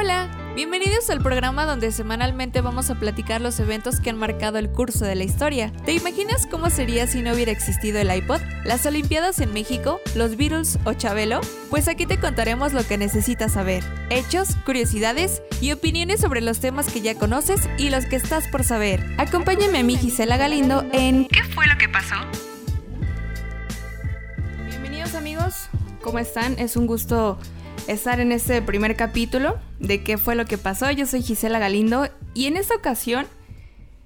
Hola, bienvenidos al programa donde semanalmente vamos a platicar los eventos que han marcado el curso de la historia. ¿Te imaginas cómo sería si no hubiera existido el iPod, las Olimpiadas en México, los Beatles o Chabelo? Pues aquí te contaremos lo que necesitas saber, hechos, curiosidades y opiniones sobre los temas que ya conoces y los que estás por saber. Acompáñame a mí Gisela Galindo en ¿Qué fue lo que pasó? Bienvenidos amigos, ¿cómo están? Es un gusto estar en este primer capítulo de qué fue lo que pasó. Yo soy Gisela Galindo y en esta ocasión,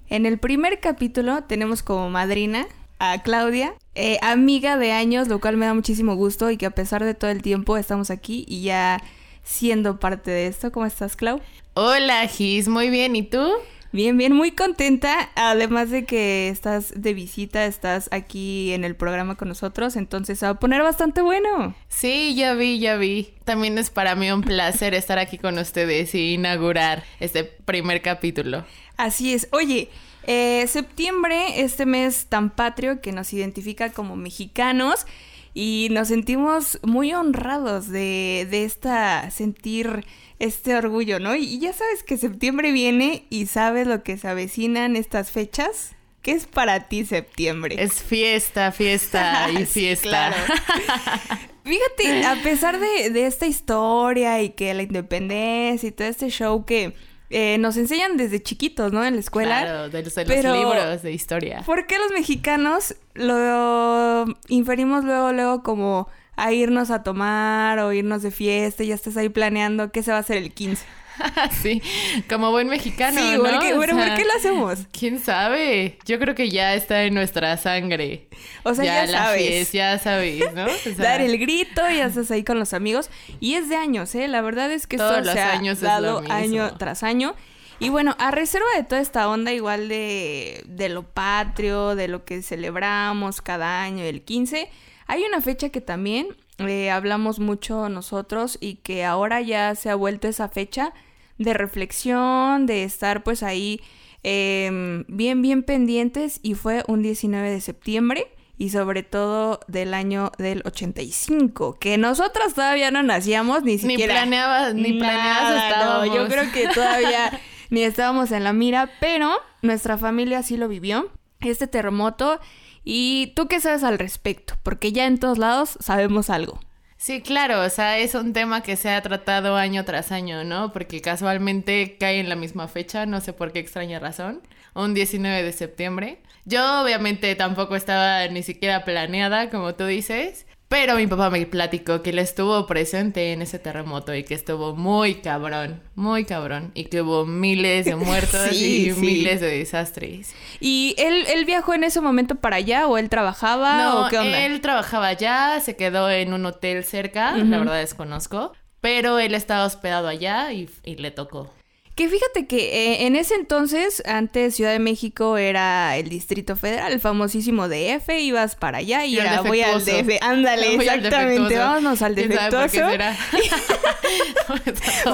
en el primer capítulo, tenemos como madrina a Claudia, eh, amiga de años, lo cual me da muchísimo gusto y que a pesar de todo el tiempo estamos aquí y ya siendo parte de esto. ¿Cómo estás, Clau? Hola, Gis, muy bien. ¿Y tú? Bien, bien, muy contenta. Además de que estás de visita, estás aquí en el programa con nosotros, entonces se va a poner bastante bueno. Sí, ya vi, ya vi. También es para mí un placer estar aquí con ustedes y inaugurar este primer capítulo. Así es. Oye, eh, septiembre, este mes tan patrio que nos identifica como mexicanos y nos sentimos muy honrados de, de esta sentir este orgullo, ¿no? Y ya sabes que septiembre viene y sabes lo que se avecinan estas fechas. ¿Qué es para ti septiembre? Es fiesta, fiesta y fiesta. Fíjate, a pesar de, de, esta historia y que la independencia y todo este show que eh, nos enseñan desde chiquitos, ¿no? En la escuela. Claro, de los, de los libros de historia. ¿Por qué los mexicanos lo inferimos luego, luego como a irnos a tomar o irnos de fiesta y ya estás ahí planeando qué se va a hacer el 15. sí, como buen mexicano. Sí, ¿no? porque, bueno, ¿por qué lo hacemos? ¿Quién sabe? Yo creo que ya está en nuestra sangre. O sea, ya, sabes. Ya sabes, ¿no? O sea, Dar el grito, ya estás ahí con los amigos. Y es de años, ¿eh? La verdad es que Todos esto los se ha años es dado lo mismo. año tras año. Y bueno, a reserva de toda esta onda igual de, de lo patrio, de lo que celebramos cada año, el 15, hay una fecha que también eh, hablamos mucho nosotros y que ahora ya se ha vuelto esa fecha de reflexión, de estar pues ahí eh, bien, bien pendientes y fue un 19 de septiembre y sobre todo del año del 85, que nosotros todavía no nacíamos ni Ni siquiera. planeabas, ni planeadas Nada, estábamos. no, yo creo que todavía ni estábamos en la mira, pero nuestra familia sí lo vivió, este terremoto. ¿Y tú qué sabes al respecto? Porque ya en todos lados sabemos algo. Sí, claro, o sea, es un tema que se ha tratado año tras año, ¿no? Porque casualmente cae en la misma fecha, no sé por qué extraña razón, un 19 de septiembre. Yo obviamente tampoco estaba ni siquiera planeada, como tú dices, pero mi papá me platicó que él estuvo presente en ese terremoto y que estuvo muy cabrón, muy cabrón, y que hubo miles de muertos Sí, y sí. miles de desastres. ¿Y él, él viajó en ese momento para allá o él trabajaba No, o qué onda? él trabajaba allá, se quedó en un hotel cerca, la verdad desconozco, pero él estaba hospedado allá y, y le tocó. Que fíjate que eh, en ese entonces, antes Ciudad de México era el Distrito Federal, el famosísimo DF, ibas para allá y era voy al. DF. Ándale, Voy exactamente, vámonos al ¿Quién sabe por qué defectuoso.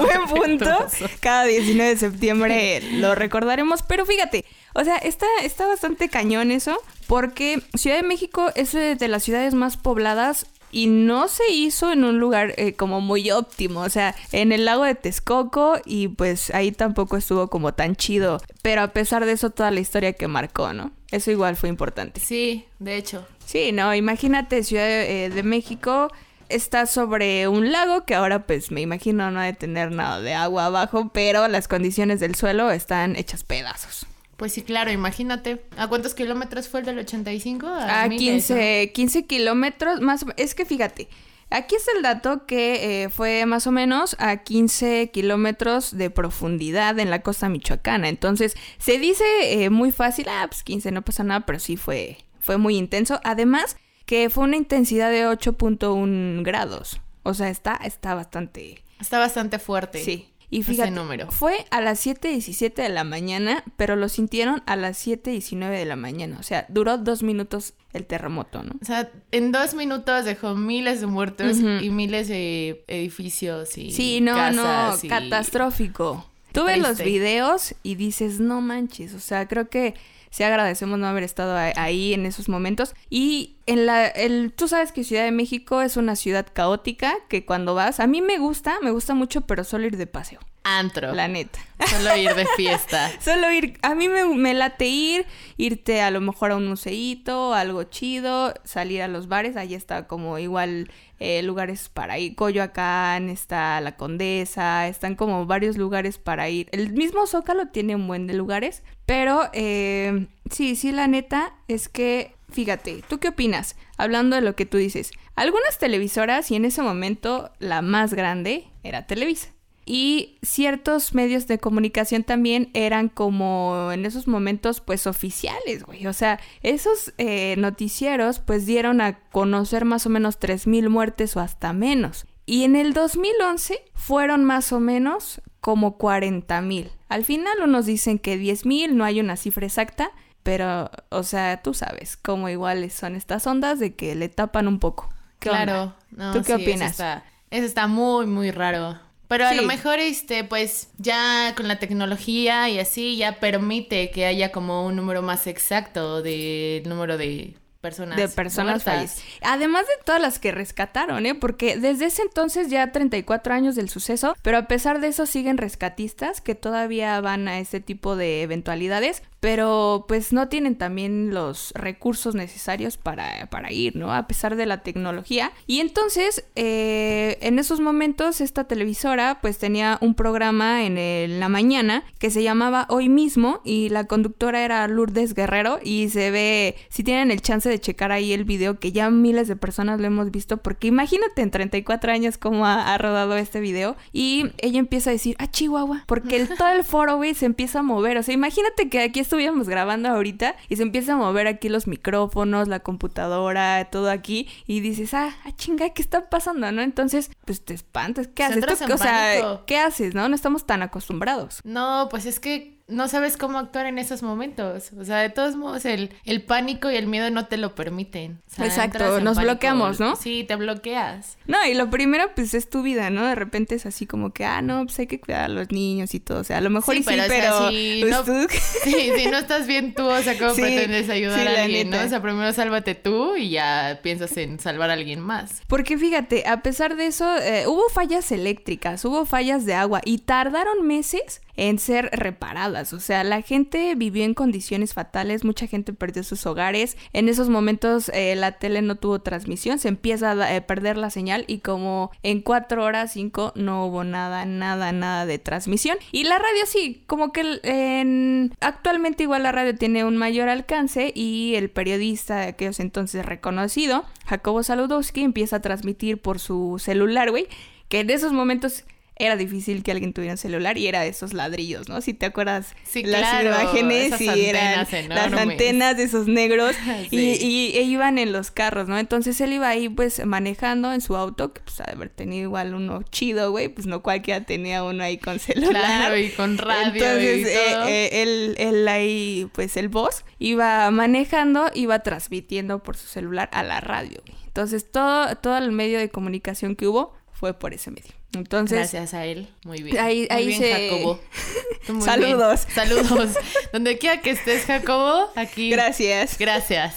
Buen punto. Cada 19 de septiembre lo recordaremos. Pero fíjate, o sea, está, está bastante cañón eso. Porque Ciudad de México es de las ciudades más pobladas. Y no se hizo en un lugar eh, como muy óptimo, o sea, en el lago de Texcoco y pues ahí tampoco estuvo como tan chido, pero a pesar de eso toda la historia que marcó, ¿no? Eso igual fue importante. Sí, de hecho. Sí, no, imagínate Ciudad de, eh, de México está sobre un lago que ahora pues me imagino no ha de tener nada de agua abajo, pero las condiciones del suelo están hechas pedazos. Pues sí, claro, imagínate. ¿A cuántos kilómetros fue el del 85? A, A miles, 15, 15 kilómetros, más es que fíjate, aquí es el dato que eh, fue más o menos a 15 kilómetros de profundidad en la costa michoacana. Entonces, se dice eh, muy fácil, ah, pues 15 no pasa nada, pero sí fue, fue muy intenso. Además, que fue una intensidad de 8.1 grados. O sea, está, está bastante... Está bastante fuerte. Sí. Y fíjate, número. fue a las 7.17 de la mañana, pero lo sintieron a las 7.19 de la mañana. O sea, duró dos minutos el terremoto, ¿no? O sea, en dos minutos dejó miles de muertos y miles de edificios y Sí, no, no, casas y- catastrófico. Tú ves los videos y dices, no manches, o sea, creo que sí agradecemos no haber estado ahí en esos momentos. Y en la, el, tú sabes que Ciudad de México es una ciudad caótica que cuando vas, a mí me gusta, me gusta mucho, pero solo ir de paseo. Antro. La neta. Solo ir de fiesta. Solo ir. A mí me, late ir, irte a lo mejor a un museíto, algo chido, salir a los bares. Ahí está como igual eh, lugares para ir. Coyoacán, está La Condesa, están como varios lugares para ir. El mismo Zócalo tiene un buen de lugares, pero eh, sí, sí, la neta es que. Fíjate, ¿tú qué opinas? Hablando de lo que tú dices. Algunas televisoras, y en ese momento la más grande era Televisa y ciertos medios de comunicación también eran como en esos momentos pues oficiales, güey. O sea, esos eh, noticieros pues dieron a conocer más o menos 3.000 muertes o hasta menos. Y en el 2011 fueron más o menos como 40.000. Al final unos dicen que 10.000, no hay una cifra exacta, pero, o sea, tú sabes cómo iguales son estas ondas de que le tapan un poco. Claro. ¿Tú qué opinas? Eso eso está muy, muy raro. Pero a lo mejor, este, pues, ya con la tecnología y así, ya permite que haya como un número más exacto del número de personas. De personas fallecidas. Además de todas las que rescataron, ¿eh? Porque desde ese entonces ya 34 años del suceso, pero a pesar de eso siguen rescatistas que todavía van a este tipo de eventualidades pero pues no tienen también los recursos necesarios para, para ir, ¿no? A pesar de la tecnología. Y entonces, eh, en esos momentos, esta televisora pues tenía un programa en la mañana que se llamaba Hoy mismo y la conductora era Lourdes Guerrero y se ve, si tienen el chance de checar ahí el video que ya miles de personas lo hemos visto, porque imagínate en 34 años cómo ha, rodado este video y ella empieza a decir, ah, Chihuahua, porque el, todo el foro, güey, se empieza a mover, o sea, imagínate que aquí estuviéramos grabando ahorita y se empieza a mover aquí los micrófonos, la computadora, todo aquí y dices, ah, ah chinga, ¿qué está pasando? ¿No? Entonces, pues te espantas, ¿qué haces? o sea, ¿qué haces? ¿No? No estamos tan acostumbrados. No, pues es que no sabes cómo actuar en esos momentos. O sea, de todos modos, el, el pánico y el miedo no te lo permiten. Exacto, nos bloqueamos, ¿no? Sí, te bloqueas. No, y lo primero, pues, es tu vida, ¿no? De repente es así como que, ah, no, pues hay que cuidar a los niños y todo. O sea, a lo mejor sí, pero, si, no, sí, si no estás bien tú, o sea, ¿cómo pretendes ayudar a alguien, no? O sea, primero sálvate tú y ya piensas en salvar a alguien más. Porque fíjate, a pesar de eso, eh, hubo fallas eléctricas, hubo fallas de agua y tardaron meses en ser reparadas. O sea, la gente vivió en condiciones fatales, mucha gente perdió sus hogares. En esos momentos eh, la tele no tuvo transmisión, se empieza a eh, perder la señal y como en cuatro horas, cinco, no hubo nada, nada, nada de transmisión. Y la radio sí, como que en... actualmente igual la radio tiene un mayor alcance y el periodista de aquellos entonces reconocido, Jacobo Saludowski, empieza a transmitir por su celular, güey, que en esos momentos era difícil que alguien tuviera un celular y era de esos ladrillos, ¿no? Si te acuerdas sí, las imágenes y eran las antenas de esos negros y, e iban en los carros, ¿no? Entonces él iba ahí pues manejando en su auto, que pues haber tenido igual uno chido, güey, pues no cualquiera tenía uno ahí con celular. Claro, y con radio Entonces, y todo. Eh, eh, él, él ahí, pues el boss, iba manejando, iba transmitiendo por su celular a la radio. Entonces todo, todo el medio de comunicación que hubo fue por ese medio. Entonces, Gracias a él. Muy bien. Ahí, Muy bien, Jacobo. Saludos. Saludos. Donde quiera que estés, Jacobo, aquí. Gracias. Gracias.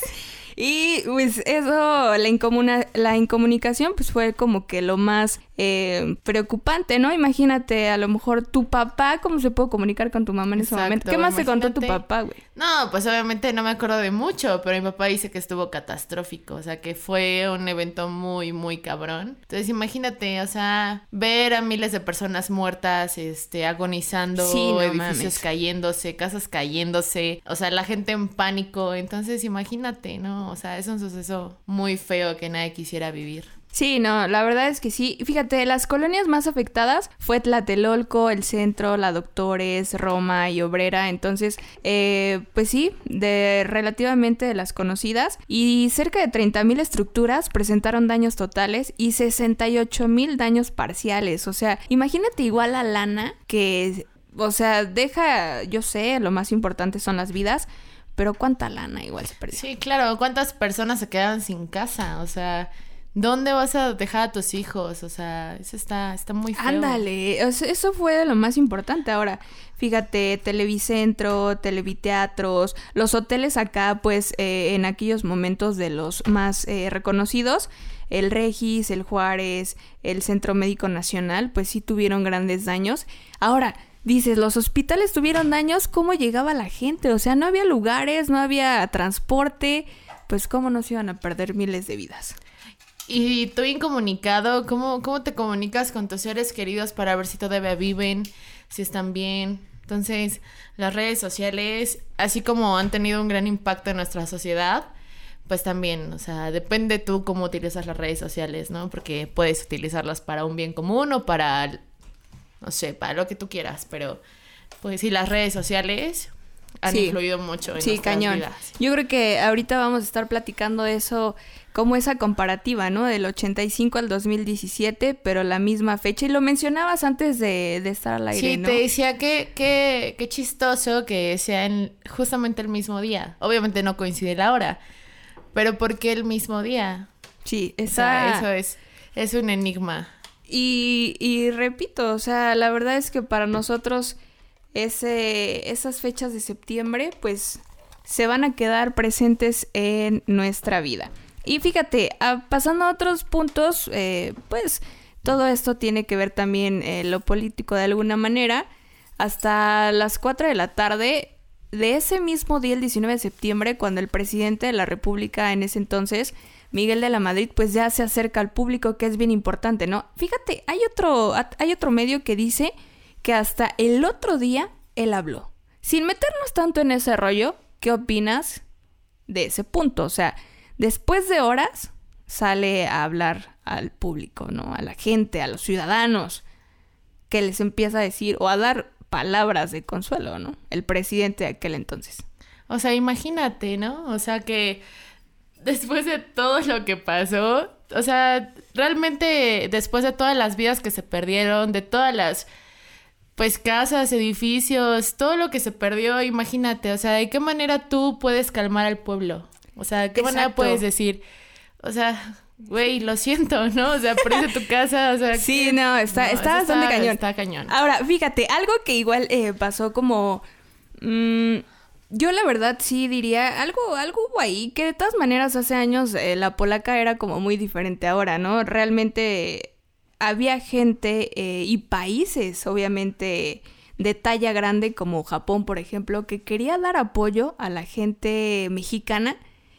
Y pues eso, la, la incomunicación pues fue como que lo más eh, preocupante, ¿no? Imagínate, a lo mejor tu papá, ¿cómo se puede comunicar con tu mamá en ese momento? ¿Qué más te contó tu papá, güey? No, pues obviamente no me acuerdo de mucho, pero mi papá dice que estuvo catastrófico, o sea, que fue un evento muy, muy cabrón. Entonces imagínate, o sea, ver a miles de personas muertas, este, agonizando, edificios cayéndose, casas cayéndose, o sea, la gente en pánico, entonces imagínate, ¿no? O sea, es un suceso muy feo que nadie quisiera vivir. Sí, no, la verdad es que sí. Fíjate, las colonias más afectadas fue Tlatelolco, el centro, la Doctores, Roma y Obrera. Entonces, eh, pues sí, de relativamente de las conocidas. Y cerca de 30.000 estructuras presentaron daños totales y 68.000 daños parciales. O sea, imagínate igual a lana que, o sea, deja, yo sé, lo más importante son las vidas. Pero cuánta lana igual se perdió. Sí, claro, cuántas personas se quedaron sin casa, o sea, ¿Dónde vas a dejar a tus hijos? O sea, eso está, está muy feo. Ándale, eso fue de lo más importante. Ahora, fíjate, Televicentro, Televiteatros, los hoteles acá, pues eh, en aquellos momentos de los más eh, reconocidos, el Regis, el Juárez, el Centro Médico Nacional, pues sí tuvieron grandes daños. Ahora, dices, los hospitales tuvieron daños, ¿cómo llegaba la gente? O sea, no había lugares, no había transporte, pues cómo no se iban a perder miles de vidas. Y tú incomunicado, ¿cómo, ¿cómo te comunicas con tus seres queridos para ver si todavía viven, si están bien? Entonces, las redes sociales, así como han tenido un gran impacto en nuestra sociedad, pues también, o sea, depende tú cómo utilizas las redes sociales, ¿no? Porque puedes utilizarlas para un bien común o para, no sé, para lo que tú quieras, pero pues sí, las redes sociales han influido mucho en sí, cañón. Yo creo que ahorita vamos a estar platicando de eso como esa comparativa, ¿no? Del 85 al 2017, pero la misma fecha. Y lo mencionabas antes de, estar al aire, sí, te decía que, qué chistoso que sea justamente el mismo día. Obviamente no coincide la hora, pero ¿por qué el mismo día? Sí, esa... eso es, es un enigma. Y, y repito, o sea, la verdad es que para nosotros ese, esas fechas de septiembre, pues se van a quedar presentes en nuestra vida. Y fíjate, pasando a otros puntos, eh, pues todo esto tiene que ver también eh, lo político de alguna manera. Hasta las 4 de la tarde de ese mismo día, el 19 de septiembre, cuando el presidente de la República en ese entonces, Miguel de la Madrid, pues ya se acerca al público, que es bien importante, ¿no? Fíjate, hay otro, hay otro medio que dice que hasta el otro día él habló. Sin meternos tanto en ese rollo, ¿qué opinas de ese punto? O sea, después de horas sale a hablar al público, ¿no? A la gente, a los ciudadanos, que les empieza a decir o a dar palabras de consuelo, ¿no? El presidente de aquel entonces. O sea, imagínate, ¿no? O sea, que después de todo lo que pasó, o sea, realmente después de todas las vidas que se perdieron, de todas las pues casas, edificios, todo lo que se perdió, imagínate, o sea, ¿de qué manera tú puedes calmar al pueblo? O sea, ¿de qué manera puedes decir, o sea, güey, lo siento, ¿no? O sea, prende tu casa, o sea... Sí, no, está, está bastante cañón. Está cañón. Ahora, fíjate, algo que igual eh, pasó como... Mm, yo la verdad sí diría algo, algo ahí, que de todas maneras hace años eh, la polaca era como muy diferente ahora, ¿no? Realmente había gente eh, y países, obviamente, de talla grande como Japón, por ejemplo, que quería dar apoyo a la gente mexicana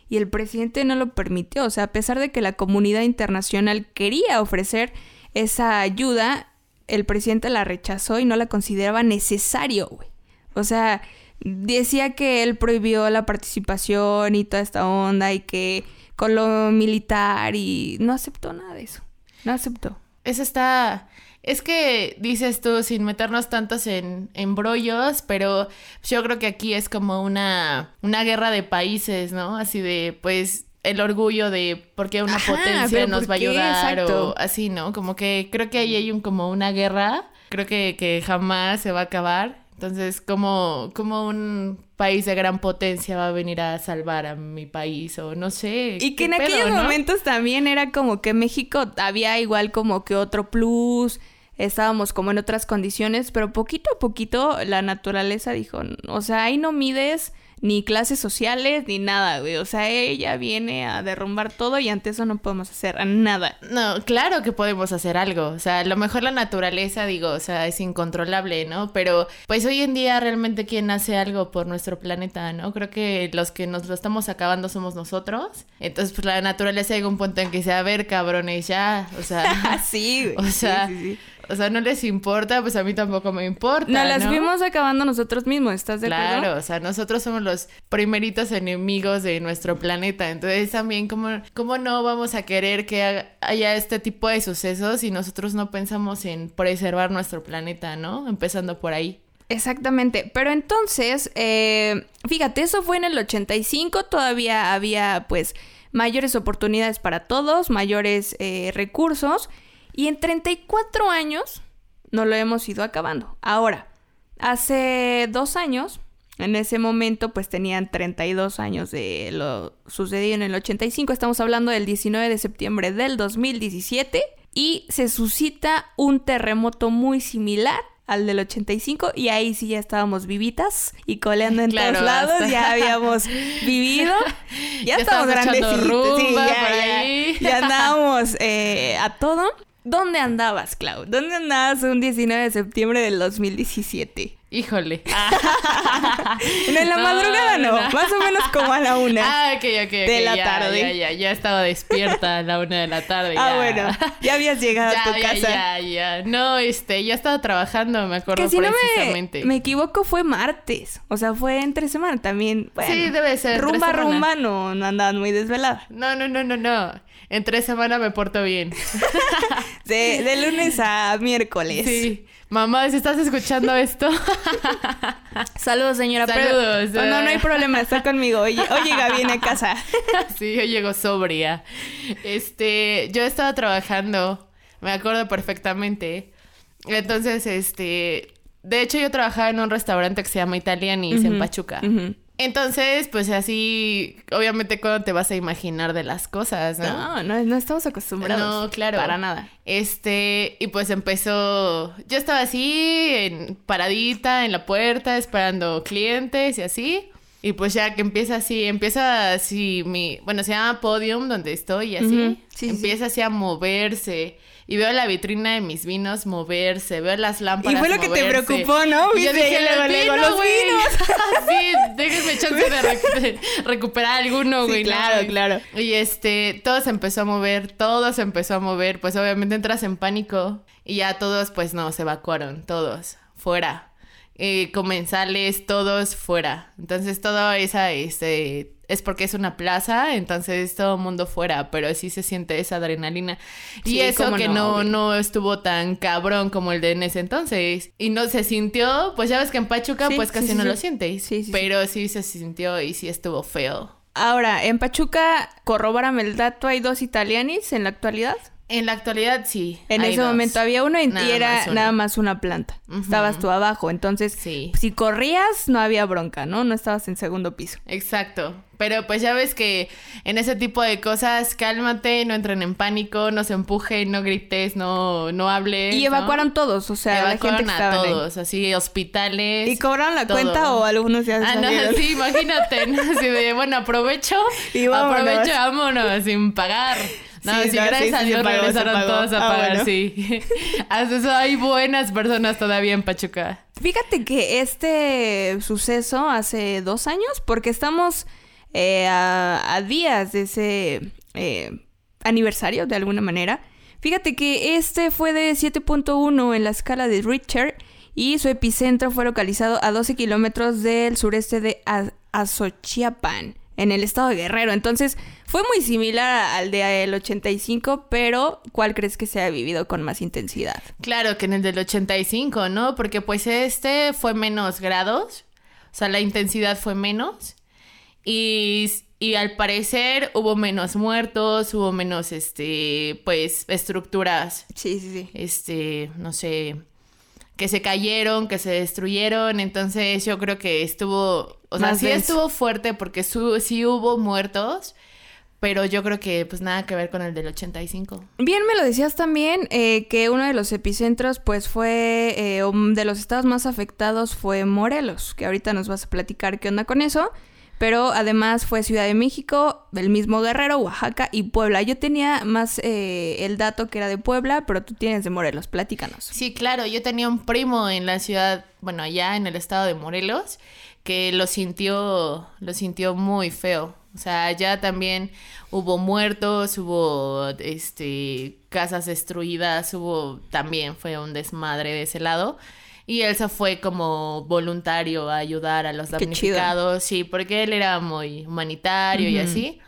y el presidente no lo permitió. O sea, a pesar de que la comunidad internacional quería ofrecer esa ayuda, el presidente la rechazó y no la consideraba necesario, güey. O sea, decía que él prohibió la participación y toda esta onda y que con lo militar y no aceptó nada de eso. No aceptó. Eso está es que dices tú, sin meternos tantos en embrollos, pero yo creo que aquí es como una, una guerra de países, ¿no? Así de, pues, el orgullo de por qué una potencia nos va a ayudar o así, ¿no? Como que creo que ahí hay un como una guerra, creo que, que jamás se va a acabar. Entonces, como, como un país de gran potencia va a venir a salvar a mi país o no sé. Y que en aquellos momentos también era como que México había igual como que otro plus, estábamos como en otras condiciones, pero poquito a poquito la naturaleza dijo, o sea, ahí no mides ni clases sociales ni nada, güey. O sea, ella viene a derrumbar todo y ante eso no podemos hacer nada. No, claro que podemos hacer algo. O sea, a lo mejor la naturaleza, digo, o sea, es incontrolable, ¿no? Pero pues hoy en día realmente quien hace algo por nuestro planeta, ¿no? Creo que los que nos lo estamos acabando somos nosotros. Entonces, pues la naturaleza llega a un punto en que dice, a ver, cabrones, ya. O sea, sí, O sea, sí, sí, o sea, no les importa, pues a mí tampoco me importa. No, las fuimos acabando nosotros mismos, ¿estás de acuerdo? Claro, o sea, nosotros somos los primeritos enemigos de nuestro planeta. Entonces también, ¿cómo, cómo no vamos a querer que haya este tipo de sucesos si nosotros no pensamos en preservar nuestro planeta, ¿no? Empezando por ahí. Exactamente, pero entonces, eh, fíjate, eso fue en el 85, todavía había pues mayores oportunidades para todos, mayores eh, recursos. Y en 34 años no lo hemos ido acabando. Ahora, hace dos años, En ese momento, pues tenían 32 años de lo sucedido en el 85. Estamos hablando del 19 de septiembre del 2017. Y se suscita un terremoto muy similar al del 85 y ahí sí ya estábamos vivitas y coleando en todos lados, ya habíamos vivido, ya, estábamos grandecitos, sí, ya, ya, andábamos eh, a todo. ¿Dónde andabas, Clau? ¿Dónde andabas un 19 de septiembre del 2017? Híjole. en la madrugada no, más o menos como a la una. Ah, ok, ok, De la tarde. Ya, ya, ya estaba despierta a la una de la tarde. Ah, bueno, ya habías llegado a tu ya, casa. Ya, ya, No, este, ya estaba trabajando, me acuerdo que si precisamente. No me, me, equivoco, fue martes. O sea, fue entre semana también. sí, debe ser. Rumba, rumba, no, no andaban muy desvelada. No, no, no, no, no. Entre semana me porto bien. de, de lunes a miércoles. Sí. Mamá, si estás escuchando esto. Saludos, señora. Saludos. no, no hay problema, está conmigo. Oye, oye viene a casa. sí, yo llego sobria. Este, yo estaba trabajando, me acuerdo perfectamente. Entonces, este, de hecho yo trabajaba en un restaurante que se llama Italianis en Pachuca. Entonces, pues así, obviamente, cuando te vas a imaginar de las cosas, ¿no? No, no, estamos acostumbrados. No, claro. Para nada. Este, y pues empezó, yo estaba así, en, paradita en la puerta, esperando clientes y así. Y pues ya que empieza así, empieza así mi, bueno, se llama Podium donde estoy y así. sí, empieza así a moverse y veo la vitrina de mis vinos moverse, veo las lámparas Y fue lo que te preocupó, ¿no? Y yo dije, los vinos. sí, déjenme chance de, recuperar alguno, güey. claro, claro. Y este, todo se empezó a mover, todo se empezó a mover, pues obviamente entras en pánico y ya todos, pues no, se evacuaron, todos, fuera. Eh, comensales, todos fuera. Entonces todo esa, este, es porque es una plaza, entonces todo el mundo fuera, pero sí se siente esa adrenalina. y eso que no, no, estuvo tan cabrón como el de en ese entonces. Y no se sintió, pues ya ves que en Pachuca pues casi no lo sientes. Pero sí se sintió y sí estuvo feo. Ahora, en Pachuca, corrobárame el dato, ¿hay dos italianis en la actualidad? En la actualidad sí. En ese momento había uno y, era nada más una planta. Estabas tú abajo, entonces si corrías no había bronca, ¿no? No estabas en segundo piso. Exacto. Pero pues ya ves que en ese tipo de cosas, cálmate, no entren en pánico, no se empujen, no grites, no, no hables. Y evacuaron todos, o sea, evacuaron a todos, así, hospitales. ¿Y cobraron la cuenta o algunos ya Ah, no, sí, imagínate, así de, bueno, aprovecho, y aprovecho, vámonos, sin pagar. No, sí, si gracias a Dios regresaron todos a ah, pagar, sí. Hasta eso hay buenas personas todavía en Pachuca. Fíjate que este suceso hace dos años, porque estamos eh, a, días de ese eh, aniversario, de alguna manera. Fíjate que este fue de 7.1 en la escala de Richter y su epicentro fue localizado a 12 kilómetros del sureste de Azochiapan en el estado de Guerrero. Entonces, fue muy similar al del 85, pero ¿cuál crees que se ha vivido con más intensidad? Claro que en el del 85, ¿no? Porque pues este fue menos grados, o sea, la intensidad fue menos. Y, y al parecer hubo menos muertos, hubo menos, este, pues, estructuras. Sí, sí, sí. Este, no sé, que se cayeron, que se destruyeron. Entonces yo creo que estuvo, o sea, sí estuvo fuerte porque sí hubo muertos. Pero yo creo que pues nada que ver con el del 85. Bien, me lo decías también eh, que uno de los epicentros pues fue, eh, de los estados más afectados fue Morelos, que ahorita nos vas a platicar qué onda con eso. Pero además fue Ciudad de México, el mismo Guerrero, Oaxaca y Puebla. Yo tenía más eh, el dato que era de Puebla, pero tú tienes de Morelos. Platícanos. Sí, claro. Yo tenía un primo en la ciudad, bueno, allá en el estado de Morelos, que lo sintió, lo sintió muy feo. O sea, allá también hubo muertos, hubo este casas destruidas, hubo también fue un desmadre de ese lado. Y él se fue como voluntario a ayudar a los damnificados, sí, porque él era muy humanitario y así,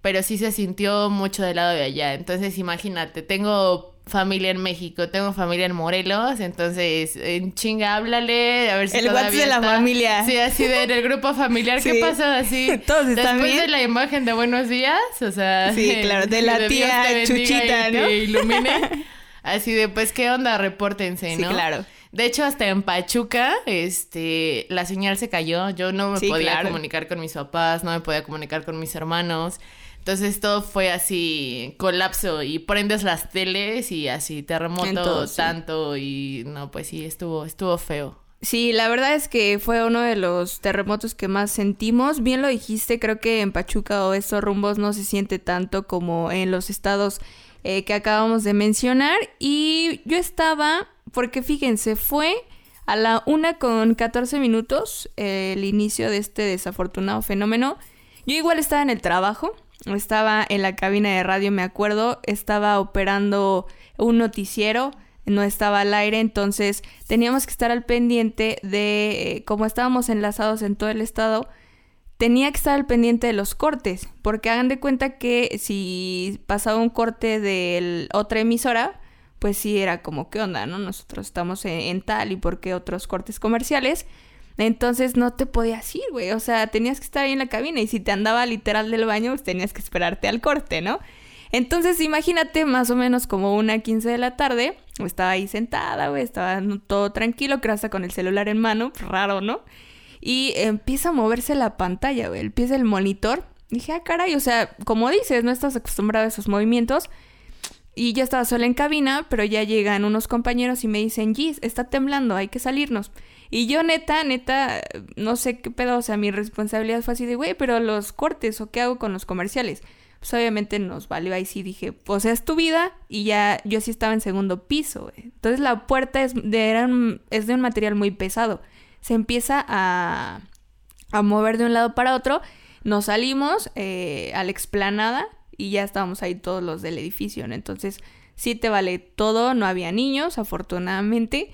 pero sí se sintió mucho del lado de allá. Entonces, imagínate, tengo familia en México, tengo familia en Morelos, entonces en chinga háblale, a ver si el WhatsApp de la familia. Sí, así de en el grupo familiar, ¿qué pasó así? Todos están Después de la imagen de buenos días, o sea, sí, claro, de la tía Chuchita, ¿no? Que ilumine. Así de, pues, ¿qué onda? Repórtense, ¿no? Sí, claro. De hecho, hasta en Pachuca, este, la señal se cayó. Yo no me podía comunicar con mis papás, no me podía comunicar con mis hermanos. Entonces todo fue así, colapso, y prendes las teles y así, terremoto tanto, y no, pues sí, estuvo, estuvo feo. Sí, la verdad es que fue uno de los terremotos que más sentimos. Bien lo dijiste, creo que en Pachuca o estos rumbos no se siente tanto como en los estados eh, que acabamos de mencionar. Y yo estaba, porque fíjense, fue a la una con 14 minutos el inicio de este desafortunado fenómeno. Yo igual estaba en el trabajo, estaba en la cabina de radio, me acuerdo, estaba operando un noticiero, no estaba al aire, entonces teníamos que estar al pendiente de, eh, como estábamos enlazados en todo el estado, tenía que estar al pendiente de los cortes, porque hagan de cuenta que si pasaba un corte de otra emisora, pues sí era como, ¿qué onda? ¿No? Nosotros estamos en, tal y por qué otros cortes comerciales. Entonces no te podías ir, güey. O sea, tenías que estar ahí en la cabina y si te andaba literal del baño, pues tenías que esperarte al corte, ¿no? Entonces imagínate más o menos como una 15 de la tarde, estaba ahí sentada, güey, estaba todo tranquilo, creo hasta con el celular en mano, pues, raro, ¿no? Y empieza a moverse la pantalla, güey, empieza el monitor. dije, ah, caray, o sea, como dices, no estás acostumbrado a esos movimientos. Y yo estaba sola en cabina, pero ya llegan unos compañeros y me dicen, Gis, está temblando, hay que salirnos. Y yo neta, neta, no sé qué pedo, o sea, mi responsabilidad fue así de, güey, pero los cortes o qué hago con los comerciales. Pues obviamente nos valió ahí sí dije, pues es tu vida y ya yo sí estaba en segundo piso. Güey. Entonces la puerta es de, es de un material muy pesado. Se empieza a, a mover de un lado para otro. Nos salimos eh, a la explanada y ya estábamos ahí todos los del edificio. Entonces sí te vale todo, no había niños, afortunadamente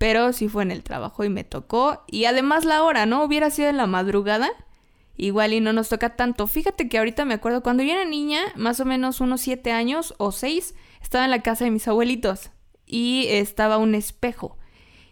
pero sí fue en el trabajo y me tocó. Y además la hora, ¿no? Hubiera sido en la madrugada, igual y no nos toca tanto. Fíjate que ahorita me acuerdo, cuando yo era niña, más o menos unos siete años o seis, estaba en la casa de mis abuelitos y estaba un espejo.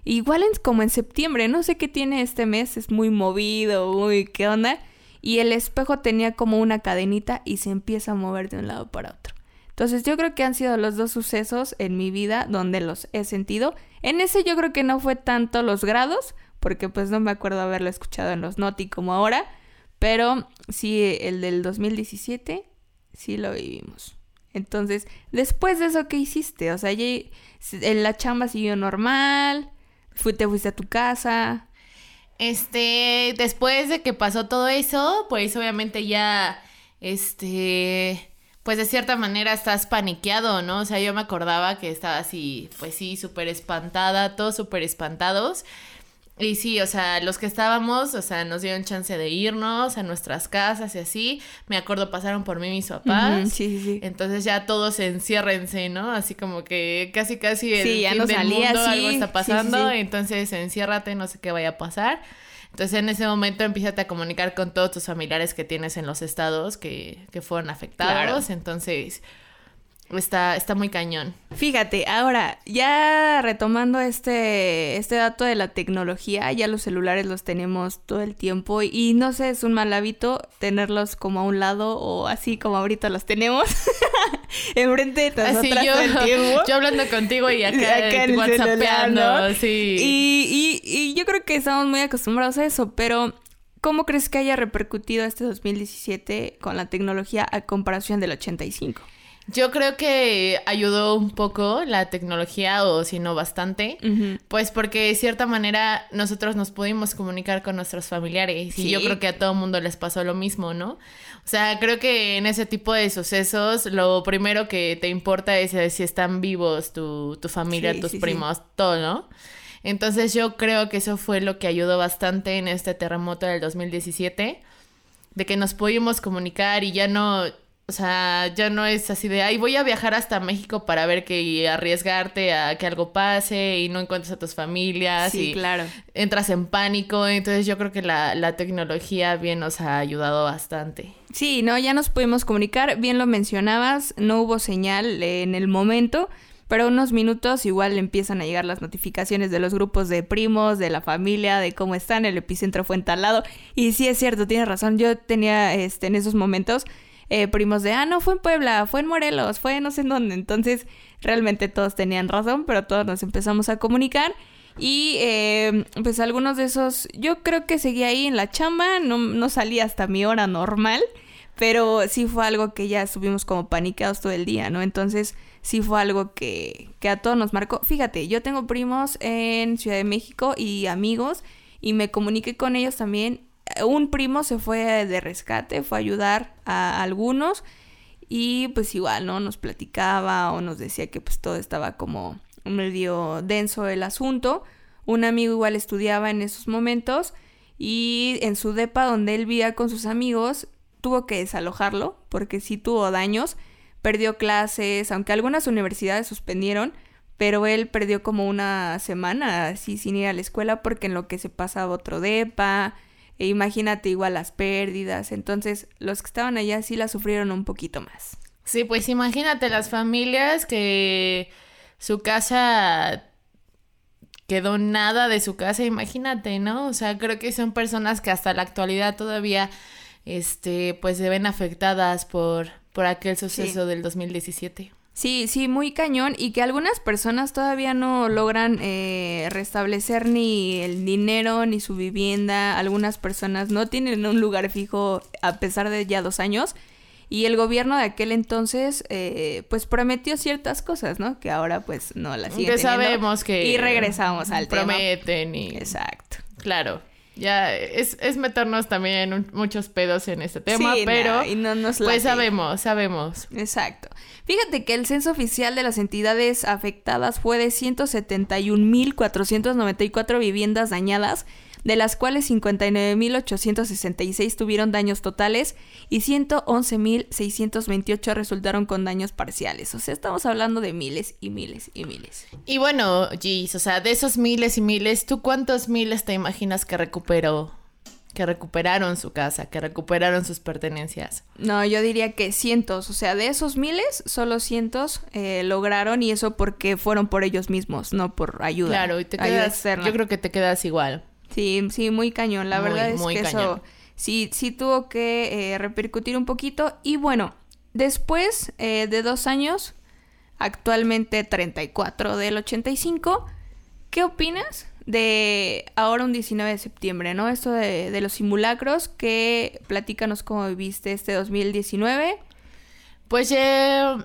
Igual en, como en septiembre, no sé qué tiene este mes, es muy movido, uy, qué onda. Y el espejo tenía como una cadenita y se empieza a mover de un lado para otro. Entonces yo creo que han sido los dos sucesos en mi vida donde los he sentido. En ese yo creo que no fue tanto los grados, porque pues no me acuerdo haberlo escuchado en los Noti como ahora, pero sí el del 2017 sí lo vivimos. Entonces, después de eso, ¿qué hiciste? O sea, en la chamba siguió normal, te fuiste a tu casa. Este, después de que pasó todo eso, pues obviamente ya, este, pues de cierta manera estás paniqueado, ¿no? O sea, yo me acordaba que estaba así, pues sí, súper espantada, todos súper espantados. Y sí, o sea, los que estábamos, o sea, nos dieron chance de irnos a nuestras casas y así. Me acuerdo, pasaron por mí mis papás. sí, sí, sí. Entonces ya todos enciérrense, ¿no? Así como que casi, casi el sí, ya no salía, mundo, algo está pasando. entonces enciérrate, no sé qué vaya a pasar. Entonces en ese momento empiezas a comunicar con todos tus familiares que tienes en los estados que, que fueron afectados. Entonces, Está, está muy cañón. Fíjate, ahora, ya retomando este, este dato de la tecnología, ya los celulares los tenemos todo el tiempo y, no sé, es un mal hábito tenerlos como a un lado o así como ahorita los tenemos enfrente de nosotras yo, todo el tiempo. Yo hablando contigo y acá, en WhatsAppando, sí. Y, y, y yo creo que estamos muy acostumbrados a eso, pero ¿Cómo crees que haya repercutido este 2017 con la tecnología a comparación del 85? Yo creo que ayudó un poco la tecnología, o si no bastante, pues porque de cierta manera nosotros nos pudimos comunicar con nuestros familiares y yo creo que a todo mundo les pasó lo mismo, ¿no? O sea, creo que en ese tipo de sucesos lo primero que te importa es si están vivos tu, tu familia, tus primos, todo, ¿no? Entonces yo creo que eso fue lo que ayudó bastante en este terremoto del 2017, de que nos pudimos comunicar y ya no o sea, ya no es así de, ay, voy a viajar hasta México para ver que y arriesgarte a que algo pase y no encuentres a tus familias. Sí, y claro. Entras en pánico. Entonces yo creo que la, la tecnología bien nos ha ayudado bastante. Sí, no, ya nos pudimos comunicar. Bien lo mencionabas, no hubo señal en el momento. Pero unos minutos igual empiezan a llegar las notificaciones de los grupos de primos, de la familia, de cómo están, el epicentro fue entalado. Y sí es cierto, tienes razón, yo tenía este, en esos momentos eh, primos de, ah, no, fue en Puebla, fue en Morelos, fue no sé en dónde. Entonces, realmente todos tenían razón, pero todos nos empezamos a comunicar. Y eh, pues algunos de esos, yo creo que seguía ahí en la chamba, no, no salía hasta mi hora normal, pero sí fue algo que ya estuvimos como paniqueados todo el día, ¿no? Entonces sí fue algo que, que a todos nos marcó. Fíjate, yo tengo primos en Ciudad de México y amigos y me comuniqué con ellos también. Un primo se fue de rescate, fue a ayudar a algunos y pues igual, ¿no? Nos platicaba o nos decía que pues todo estaba como medio denso el asunto. Un amigo igual estudiaba en esos momentos y en su depa donde él vivía con sus amigos tuvo que desalojarlo porque sí tuvo daños, perdió clases, aunque algunas universidades suspendieron, pero él perdió como una semana así sin ir a la escuela porque en lo que se pasaba otro depa, e imagínate igual las pérdidas, entonces los que estaban allá sí la sufrieron un poquito más. Sí, pues imagínate las familias que su casa quedó nada de su casa, imagínate, ¿no? O sea, creo que son personas que hasta la actualidad todavía, este, pues se ven afectadas por, por aquel suceso del 2017. Sí, sí, muy cañón y que algunas personas todavía no logran eh, restablecer ni el dinero ni su vivienda. Algunas personas no tienen un lugar fijo a pesar de ya dos años. Y el gobierno de aquel entonces, eh, pues prometió ciertas cosas, ¿no? Que ahora pues no las siguen Que sabemos que... Y regresamos al prometen y... Exacto. Claro. Ya es, es meternos también en muchos pedos en este tema, pero y no nos pues sabemos, sabemos. Exacto. Fíjate que el censo oficial de las entidades afectadas fue de 171.494 viviendas dañadas de las cuales 59.866 tuvieron daños totales y 111.628 resultaron con daños parciales. O sea, estamos hablando de miles y miles y miles. Y bueno, Gis, o sea, de esos miles y miles, ¿tú cuántos miles te imaginas que recuperó? Que recuperaron su casa, que recuperaron sus pertenencias. No, yo diría que cientos, o sea, de esos miles, solo cientos eh, lograron y eso porque fueron por ellos mismos, no por ayuda. Claro, y te quedas, yo creo que te quedas igual. Sí, sí, muy cañón. La verdad es que eso sí, sí tuvo que eh, repercutir un poquito. Y bueno, después eh, de dos años, actualmente 34 del 85, ¿qué opinas de ahora un 19 de septiembre, ¿no? Esto de, de los simulacros, que platícanos cómo viviste este 2019. Pues eh,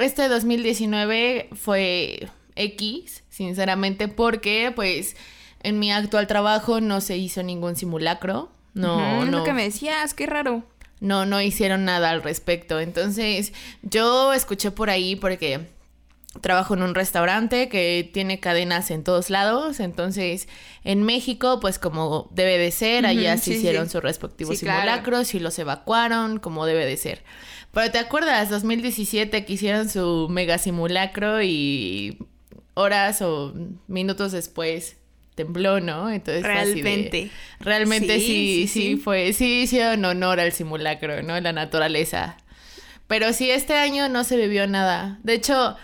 este 2019 fue X, sinceramente, porque pues en mi actual trabajo no se hizo ningún simulacro. No, no. Lo que me decías, qué raro. No, no hicieron nada al respecto. Entonces, yo escuché por ahí porque trabajo en un restaurante que tiene cadenas en todos lados. Entonces, en México, pues como debe de ser, allá se hicieron sus respectivos simulacros y los evacuaron como debe de ser. Pero ¿te acuerdas? 2017 que hicieron su mega simulacro y horas o minutos después tembló, ¿no? Entonces realmente. realmente sí sí, fue, sí hicieron honor al simulacro, ¿no? La naturaleza. Pero sí, este año no se vivió nada. De hecho,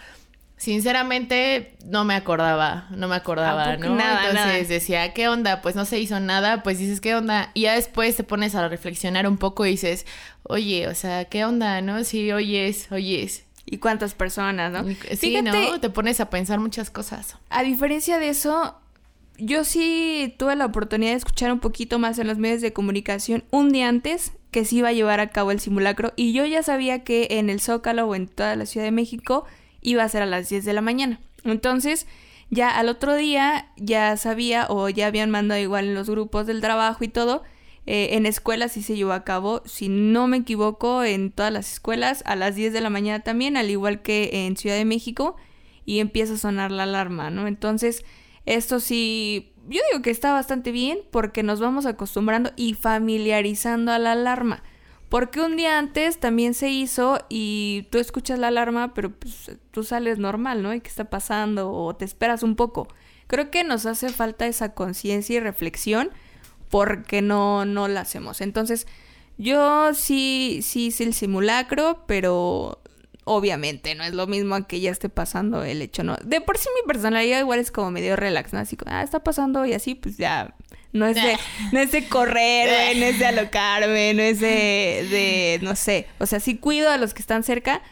sinceramente, no me acordaba, no me acordaba, ¿no? Nada, Entonces decía, ¿qué onda? Pues no se hizo nada, pues dices, ¿qué onda? Y ya después te pones a reflexionar un poco y dices, oye, o sea, ¿qué onda, no? Sí, oyes, oyes. ¿Y cuántas personas, no? Sí, ¿no? Te pones a pensar muchas cosas. A diferencia de eso, yo sí tuve la oportunidad de escuchar un poquito más en los medios de comunicación un día antes que se iba a llevar a cabo el simulacro y yo ya sabía que en el Zócalo o en toda la Ciudad de México iba a ser a las 10 de la mañana. Entonces, ya al otro día ya sabía o ya habían mandado igual en los grupos del trabajo y todo. Eh, en escuelas sí se llevó a cabo, si no me equivoco, en todas las escuelas a las 10 de la mañana también, al igual que en Ciudad de México, y empieza a sonar la alarma, ¿no? Entonces, esto sí, yo digo que está bastante bien porque nos vamos acostumbrando y familiarizando a la alarma. Porque un día antes también se hizo y tú escuchas la alarma, pero pues tú sales normal, ¿no? ¿Y qué está pasando? O te esperas un poco. Creo que nos hace falta esa conciencia y reflexión porque no, no la hacemos. Entonces, yo sí, sí hice el simulacro, pero obviamente, no es lo mismo que ya esté pasando el hecho, ¿no? De por sí mi personalidad igual es como medio relax, ¿no? Así como, ah, está pasando y así, pues ya, no es de, no es de correr, no es de alocarme, no es de, de, no sé, o sea, sí cuido a los que están cerca,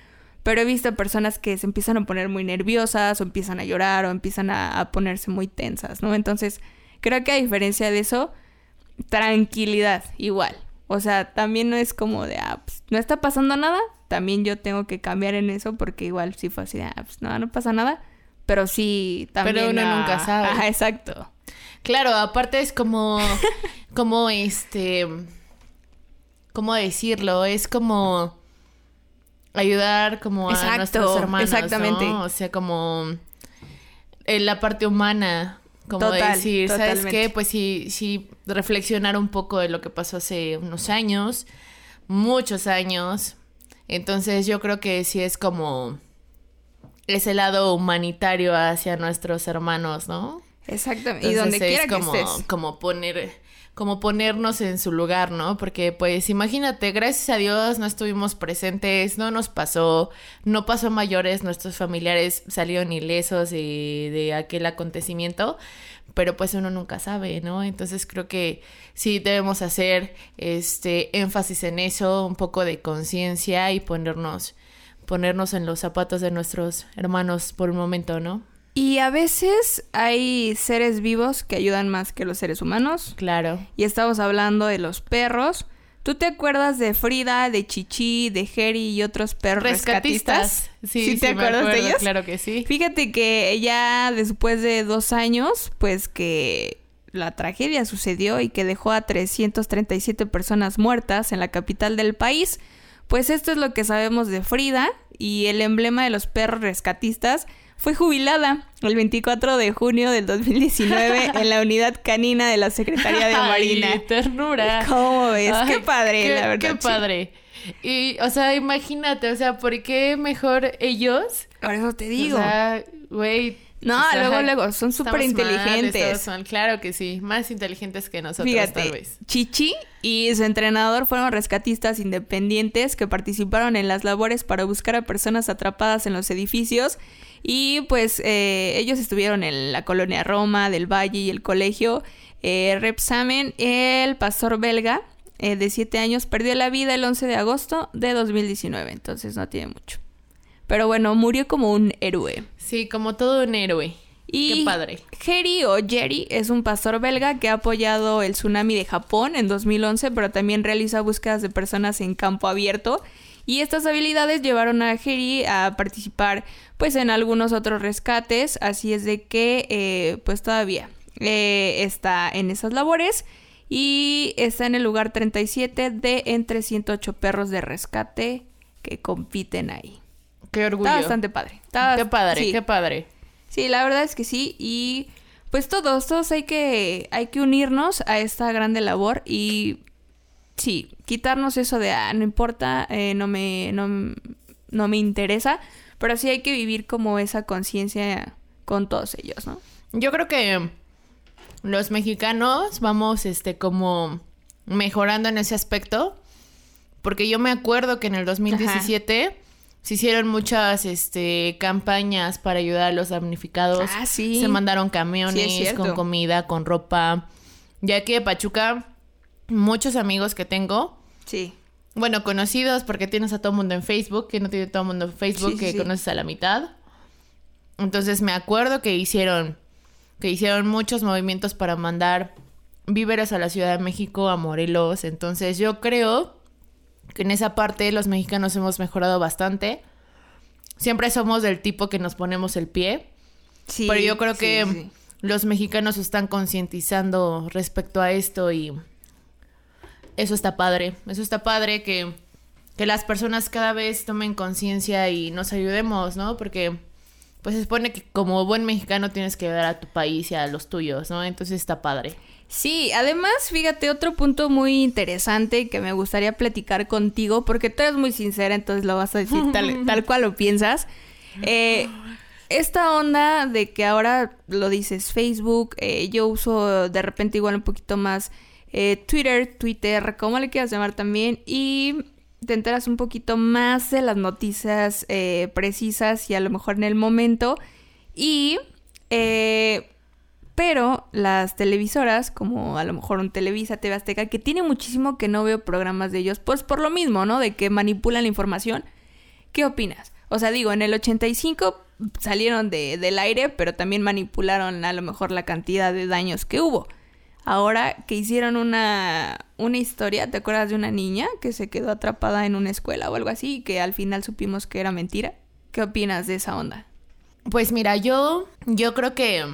pero he visto personas que se empiezan a poner muy nerviosas o empiezan a llorar o empiezan a, a ponerse muy tensas, ¿no? Entonces, creo que a diferencia de eso, tranquilidad, igual. O sea, también no es como de, ah, pues, no está pasando nada. También yo tengo que cambiar en eso porque igual sí fue así de, ah, pues no, no pasa nada. Pero sí, también. Pero uno ah, nunca sabe. Ajá, exacto. Claro, aparte es como, como este, ¿cómo decirlo? Es como ayudar como a Exacto, nuestros hermanos, exactamente. ¿no? O sea, como en la parte humana, como Total, decir, ¿sabes totalmente. qué? Pues sí, sí, reflexionar un poco de lo que pasó hace unos años, muchos años. Entonces yo creo que sí es como ese lado humanitario hacia nuestros hermanos, ¿no? Exactamente. y Entonces donde quiera es como, que estés. como poner, como ponernos en su lugar, ¿no? Porque pues imagínate, gracias a Dios no estuvimos presentes, no nos pasó, no pasó mayores, nuestros familiares salieron ilesos de, de aquel acontecimiento, pero pues uno nunca sabe, ¿no? Entonces creo que sí debemos hacer este énfasis en eso, un poco de conciencia y ponernos ponernos en los zapatos de nuestros hermanos por un momento, ¿no? Y a veces hay seres vivos que ayudan más que los seres humanos. Claro. Y estamos hablando de los perros. ¿Tú te acuerdas de Frida, de Chichi, de Jerry y otros perros rescatistas? Sí, sí, te me acuerdas de ellos? Claro que sí. Fíjate que ya después de dos años, pues que la tragedia sucedió y que dejó a 337 personas muertas en la capital del país, pues esto es lo que sabemos de Frida y el emblema de los perros rescatistas fue jubilada el 24 de junio del 2019 en la unidad canina de la Secretaría de Marina. Ay, ternura. ¿Cómo ves? Ay, qué padre, qué- la verdad. Qué padre. Y, o sea, imagínate, o sea, ¿por qué mejor ellos? Por eso te digo. O sea, güey. No, o sea, luego, luego, son súper inteligentes. mal. Claro que sí, más inteligentes que nosotros, Fíjate, tal vez. Chichi y su entrenador fueron rescatistas independientes que participaron en las labores para buscar a personas atrapadas en los edificios y pues eh, ellos estuvieron en la colonia Roma, del Valle y el colegio eh, Repsamen. El pastor belga eh, de 7 años perdió la vida el 11 de agosto de 2019, entonces no tiene mucho. Pero bueno, murió como un héroe. Sí, como todo un héroe. Y Qué padre. Jerry o Jerry es un pastor belga que ha apoyado el tsunami de Japón en 2011, pero también realiza búsquedas de personas en campo abierto. Y estas habilidades llevaron a Jerry a participar pues en algunos otros rescates, así es de que eh, pues todavía eh, está en esas labores y está en el lugar 37 de entre 108 perros de rescate que compiten ahí. Qué orgullo. Está bastante padre. Está- Qué padre, sí. qué padre. Sí, la verdad es que sí. Y pues todos, todos hay que, hay que unirnos a esta grande labor y sí, quitarnos eso de, ah, no importa, eh, no, me, no, no me interesa, pero sí hay que vivir como esa conciencia con todos ellos, ¿no? Yo creo que los mexicanos vamos, este, como mejorando en ese aspecto. Porque yo me acuerdo que en el 2017 se hicieron muchas, este, campañas para ayudar a los damnificados. Ah, sí. Se mandaron camiones con comida, con ropa. Ya que Pachuca, muchos amigos que tengo, Sí. bueno, conocidos, porque tienes a todo el mundo en Facebook, que no tiene todo el mundo en Facebook, Sí, que sí. conoces a la mitad. Entonces me acuerdo que hicieron, que hicieron muchos movimientos para mandar víveres a la Ciudad de México, a Morelos. Entonces yo creo que en esa parte los mexicanos hemos mejorado bastante. Siempre somos del tipo que nos ponemos el pie. Sí, Pero yo creo sí, que sí. los mexicanos están concientizando respecto a esto y eso está padre. Eso está padre que, que las personas cada vez tomen conciencia y nos ayudemos, ¿no? Porque pues se supone que como buen mexicano tienes que ayudar a tu país y a los tuyos, ¿no? Entonces está padre. Sí, además, fíjate, otro punto muy interesante que me gustaría platicar contigo, porque tú eres muy sincera, entonces lo vas a decir tal, tal cual lo piensas. Eh, esta onda de que ahora lo dices Facebook, eh, yo uso de repente igual un poquito más eh, Twitter, Twitter, como le quieras llamar también, y te enteras un poquito más de las noticias eh, precisas y a lo mejor en el momento. Y eh, pero las televisoras, como a lo mejor un Televisa, TV Azteca, que tiene muchísimo que no veo programas de ellos, pues por lo mismo, ¿no? De que manipulan la información. ¿Qué opinas? O sea, digo, en el 85 salieron de, del aire, pero también manipularon a lo mejor la cantidad de daños que hubo. Ahora que hicieron una, una historia, ¿te acuerdas de una niña que se quedó atrapada en una escuela o algo así y que al final supimos que era mentira? ¿Qué opinas de esa onda? Pues mira, yo, yo creo que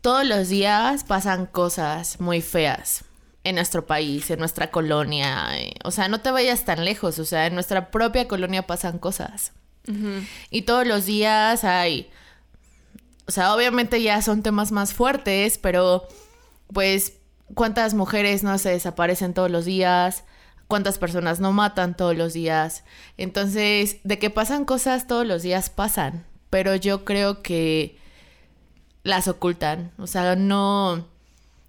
todos los días pasan cosas muy feas en nuestro país, en nuestra colonia. eh, O sea, no te vayas tan lejos, o sea, en nuestra propia colonia pasan cosas. Y todos los días hay, o sea, obviamente ya son temas más fuertes, pero pues cuántas mujeres no se desaparecen todos los días, cuántas personas no matan todos los días. Entonces, de que pasan cosas todos los días pasan, pero yo creo que las ocultan, o sea, no...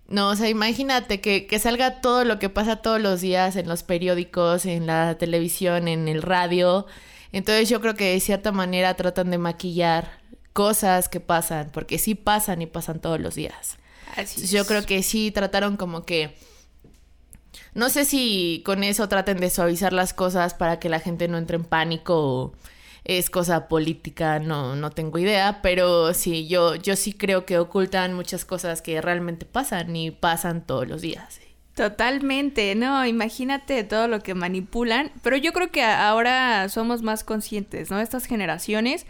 No, o sea, imagínate que, que salga todo lo que pasa todos los días en los periódicos, en la televisión, en el radio. Entonces yo creo que de cierta manera tratan de maquillar cosas que pasan, porque sí pasan y pasan todos los días. Así Yo creo que sí trataron como que... No sé si con eso traten de suavizar las cosas para que la gente no entre en pánico o es cosa política, no, no tengo idea, pero sí, yo, yo sí creo que ocultan muchas cosas que realmente pasan y pasan todos los días. Totalmente, no, imagínate todo lo que manipulan, pero yo creo que ahora somos más conscientes, ¿no? Estas generaciones,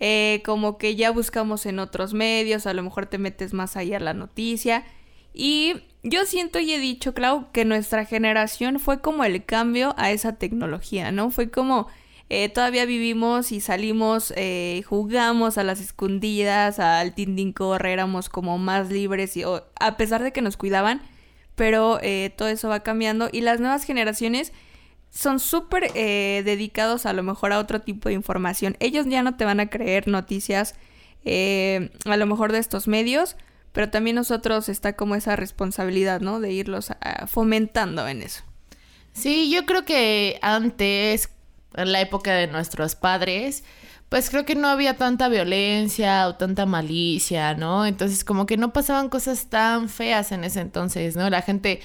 eh, como que ya buscamos en otros medios, a lo mejor te metes más allá la noticia, y yo siento y he dicho, Clau, que nuestra generación fue como el cambio a esa tecnología, ¿no? Fue como eh, todavía vivimos y salimos, eh, jugamos a las escondidas, al tindincorre, éramos como más libres y a pesar de que nos cuidaban, pero eh, todo eso va cambiando y las nuevas generaciones son súper eh, dedicados a lo mejor a otro tipo de información. Ellos ya no te van a creer noticias eh, a lo mejor de estos medios, pero también nosotros está como esa responsabilidad, ¿no? De irlos ah, fomentando en eso. Sí, yo creo que antes, en la época de nuestros padres, pues creo que no había tanta violencia o tanta malicia, ¿no? Entonces como que no pasaban cosas tan feas en ese entonces, ¿no? La gente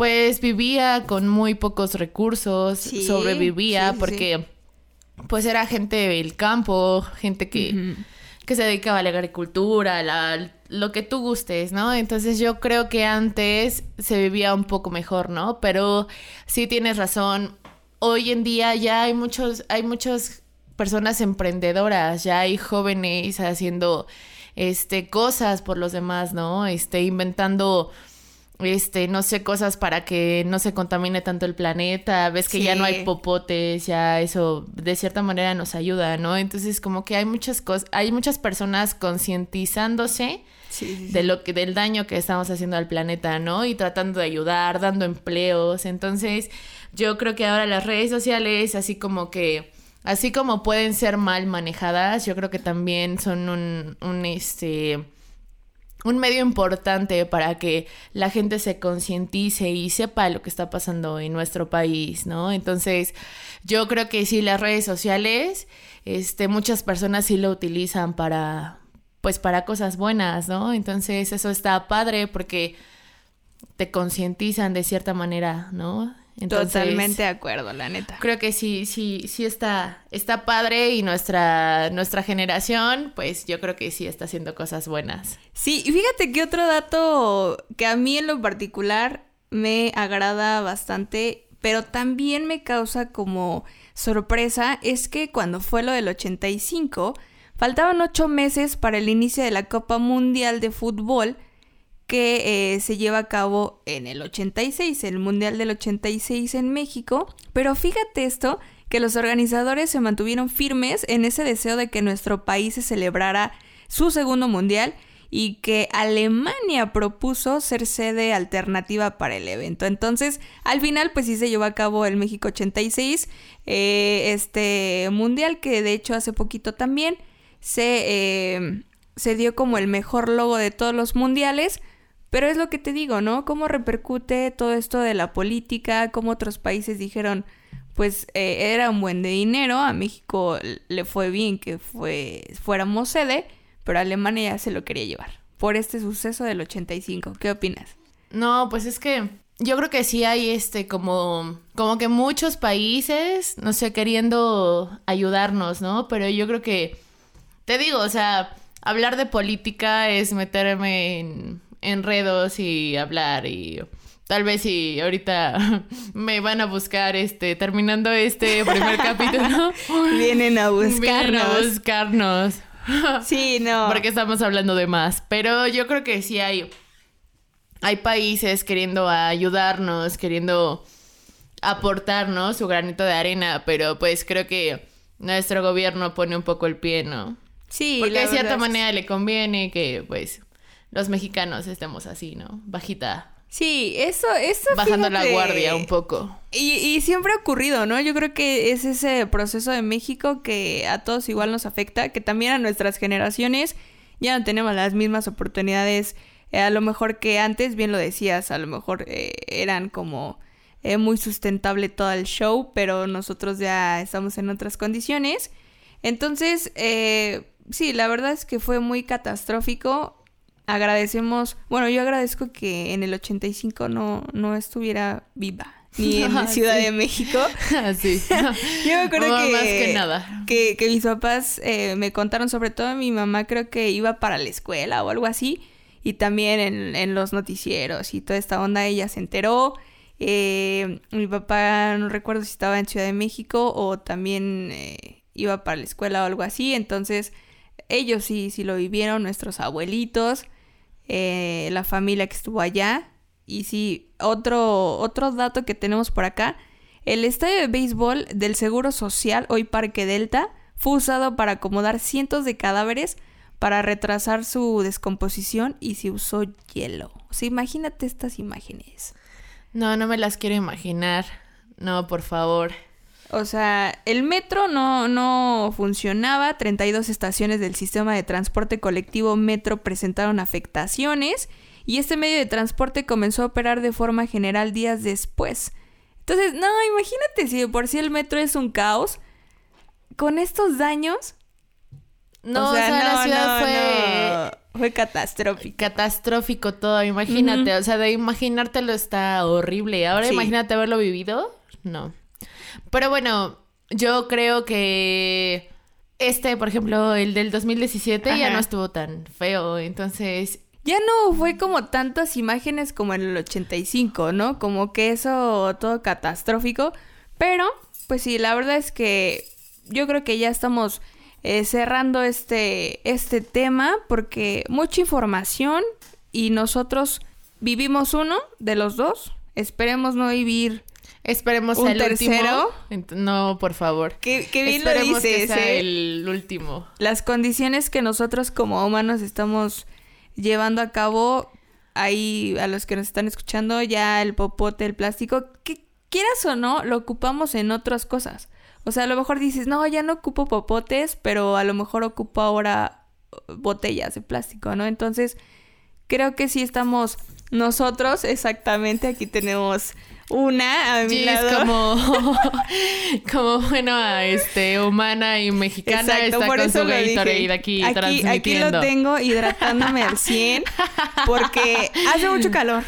pues vivía con muy pocos recursos, Sí, sobrevivía sí, sí, porque pues era gente del campo, gente que, que se dedicaba a la agricultura, la- lo que tú gustes, ¿no? Entonces yo creo que antes se vivía un poco mejor, ¿no? Pero sí tienes razón. Hoy en día ya hay muchos, hay muchas personas emprendedoras, ya hay jóvenes haciendo este cosas por los demás, ¿no? Este inventando este, no sé, cosas para que no se contamine tanto el planeta, ves que ya no hay popotes, ya eso de cierta manera nos ayuda, ¿no? Entonces como que hay muchas cosas, hay muchas personas concientizándose Sí, sí, sí. de lo que del daño que estamos haciendo al planeta, ¿no? Y tratando de ayudar, dando empleos. Entonces, yo creo que ahora las redes sociales así como que así como pueden ser mal manejadas, yo creo que también son un un este un medio importante para que la gente se concientice y sepa lo que está pasando en nuestro país, ¿no? Entonces, yo creo que sí, las redes sociales, este, muchas personas sí lo utilizan para, pues, para cosas buenas, ¿no? Entonces, eso está padre porque te concientizan de cierta manera, ¿no? Entonces, Totalmente de acuerdo, la neta. Creo que sí, sí, sí está, está padre y nuestra, nuestra generación, pues yo creo que sí está haciendo cosas buenas. Sí, y fíjate que otro dato que a mí en lo particular me agrada bastante, pero también me causa como sorpresa, es que cuando fue lo del 85, faltaban ocho meses para el inicio de la Copa Mundial de Fútbol que eh, se lleva a cabo en el 86, el Mundial del 86 en México. Pero fíjate esto, que los organizadores se mantuvieron firmes en ese deseo de que nuestro país se celebrara su segundo Mundial y que Alemania propuso ser sede alternativa para el evento. Entonces, al final, pues sí se llevó a cabo el México 86, eh, este Mundial que de hecho hace poquito también se, eh, se dio como el mejor logo de todos los mundiales. Pero es lo que te digo, ¿no? Cómo repercute todo esto de la política, cómo otros países dijeron, pues eh, era un buen de dinero, a México le fue bien que fue, fuéramos sede, pero Alemania ya se lo quería llevar por este suceso del 85. ¿Qué opinas? No, pues es que yo creo que sí hay este como como que muchos países, no sé, queriendo ayudarnos, ¿no? Pero yo creo que te digo, o sea, hablar de política es meterme en enredos y hablar y tal vez si ahorita me van a buscar este terminando este primer capítulo vienen a buscarnos. Vienen a buscarnos. Sí, no. Porque estamos hablando de más, pero yo creo que sí hay hay países queriendo ayudarnos, queriendo aportarnos su granito de arena, pero pues creo que nuestro gobierno pone un poco el pie, ¿no? Sí, Porque de cierta es- manera le conviene que pues los mexicanos estemos así, ¿no? Bajita, Sí, eso, eso. bajando la guardia un poco. Y, y siempre ha ocurrido, ¿no? Yo creo que es ese proceso de México que a todos igual nos afecta, que también a nuestras generaciones ya no tenemos las mismas oportunidades, eh, a lo mejor que antes, bien lo decías, a lo mejor eh, eran como eh, muy sustentable todo el show, pero nosotros ya estamos en otras condiciones. Entonces, eh, sí, la verdad es que fue muy catastrófico. Agradecemos, bueno, yo agradezco que en el 85 no, no estuviera viva, ni en Ah, Ciudad sí. de México. Así. Yo me acuerdo No, que, más que nada. que, que mis papás eh, me contaron, sobre todo mi mamá creo que iba para la escuela o algo así, y también en, en los noticieros y toda esta onda ella se enteró. Eh, mi papá no recuerdo si estaba en Ciudad de México o también eh, iba para la escuela o algo así, entonces ellos sí, sí lo vivieron, nuestros abuelitos, eh, la familia que estuvo allá. Y sí, otro, otro dato que tenemos por acá, el estadio de béisbol del Seguro Social, hoy Parque Delta, fue usado para acomodar cientos de cadáveres para retrasar su descomposición y se usó hielo. O sea, imagínate estas imágenes. No, no me las quiero imaginar. No, por favor. O sea, el metro no, no funcionaba, 32 estaciones del sistema de transporte colectivo metro presentaron afectaciones y este medio de transporte comenzó a operar de forma general días después. Entonces, no, imagínate si de por sí el metro es un caos, con estos daños... No, o sea, la no, ciudad no, fue no. Fue catastrófica. catastrófico todo, imagínate, o sea, de imaginártelo está horrible. Ahora Sí. imagínate haberlo vivido, no. Pero bueno, yo creo que este, por ejemplo, el del 2017 ya no estuvo tan feo, entonces Ya no fue como tantas imágenes como en el 85, ¿no? Como que eso todo catastrófico. Pero, pues sí, la verdad es que yo creo que ya estamos eh, cerrando este, este tema porque mucha información y nosotros vivimos uno de los dos. Esperemos no vivir. Esperemos ¿Un el tercero? último. No, por favor. Que, que bien lo Esperemos que dices, sea ¿eh? el último. las condiciones que nosotros como humanos estamos llevando a cabo, ahí a los que nos están escuchando, ya el popote, el plástico, que quieras o no, lo ocupamos en otras cosas. O sea, a lo mejor dices, no, ya no ocupo popotes, pero a lo mejor ocupo ahora uh, botellas de plástico, ¿no? Entonces, creo que sí estamos nosotros, exactamente, aquí tenemos una a mi lado. como, como buena este, humana y mexicana Exacto, está por con eso su. Gatorade aquí, aquí, transmitiendo. aquí lo tengo hidratándome al 100 porque hace mucho calor.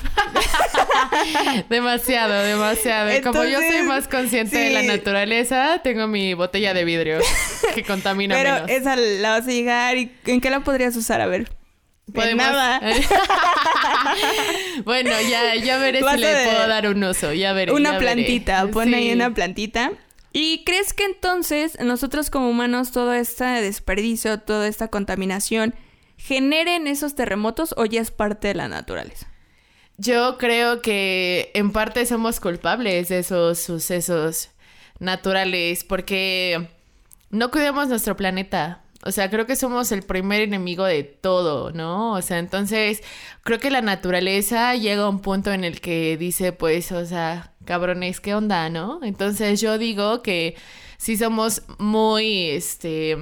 Demasiado, demasiado. Como yo soy Entonces, más consciente de la naturaleza, tengo mi botella de vidrio que contamina Pero menos. esa la vas a llegar y ¿en qué la podrías usar? A ver. En Podemos- nada. bueno, ya, ya veré Vas si le ver. puedo dar un uso. Ya veré. Una ya veré. plantita, pon ahí Sí. una plantita. ¿Y crees que entonces nosotros como humanos todo este desperdicio, toda esta contaminación generen esos terremotos o ya es parte de la naturaleza? Yo creo que en parte somos culpables de esos sucesos naturales porque no cuidamos nuestro planeta. O sea, creo que somos el primer enemigo de todo, ¿no? O sea, entonces creo que la naturaleza llega a un punto en el que dice, pues, o sea, cabrones, ¿qué onda, no? Entonces yo digo que sí somos muy, este,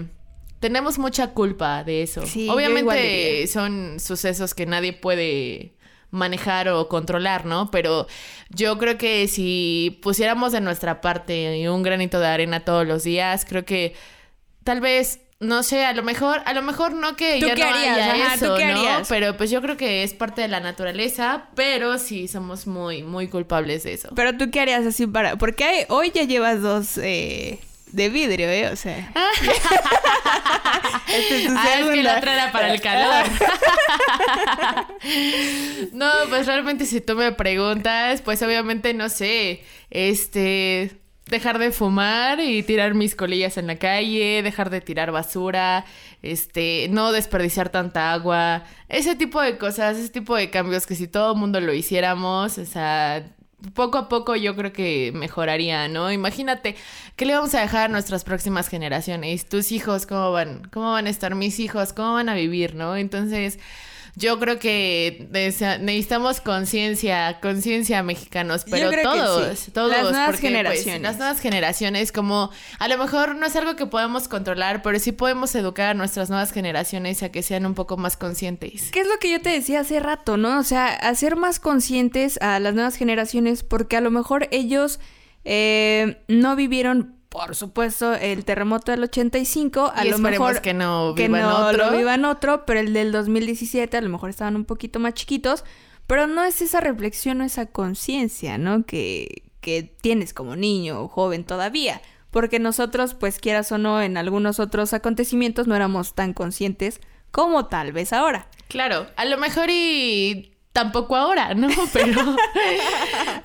tenemos mucha culpa de eso. Sí, Obviamente son sucesos que nadie puede manejar o controlar, ¿no? Pero yo creo que si pusiéramos de nuestra parte un granito de arena todos los días, creo que tal vez no sé, a lo mejor, a lo mejor no que ¿Tú ya qué no harías? haya Ajá, ¿tú eso, qué ¿no? harías? Pero pues yo creo que es parte de la naturaleza, pero sí somos muy, muy culpables de eso. Pero tú qué harías así para... Porque hay- hoy ya llevas dos eh, de vidrio, ¿eh? O sea... Esta es tu Ah, es que la otra era para el calor. no, pues realmente si tú me preguntas, pues obviamente no sé, este, dejar de fumar y tirar mis colillas en la calle, dejar de tirar basura, este, no desperdiciar tanta agua, ese tipo de cosas, ese tipo de cambios que si todo el mundo lo hiciéramos, o sea, poco a poco yo creo que mejoraría, ¿no? Imagínate, ¿qué le vamos a dejar a nuestras próximas generaciones? Tus hijos, ¿cómo van? ¿Cómo van a estar mis hijos? ¿Cómo van a vivir, no? Entonces, yo creo que necesitamos conciencia, conciencia mexicanos, pero todos, sí. todos, Las nuevas porque, pues, generaciones. las nuevas generaciones, como a lo mejor no es algo que podamos controlar, pero sí podemos educar a nuestras nuevas generaciones a que sean un poco más conscientes. ¿Qué es lo que yo te decía hace rato, no? O sea, hacer más conscientes a las nuevas generaciones porque a lo mejor ellos eh, no vivieron, por supuesto, el terremoto del 85, a Y lo mejor que no que vivan no otro. lo vivan otro, pero el del 2017 a lo mejor estaban un poquito más chiquitos, pero no es esa reflexión o esa conciencia, ¿no? Que, que tienes como niño o joven todavía. Porque nosotros, pues quieras o no, en algunos otros acontecimientos no éramos tan conscientes como tal vez ahora. Claro, a lo mejor y tampoco ahora, ¿no? Pero,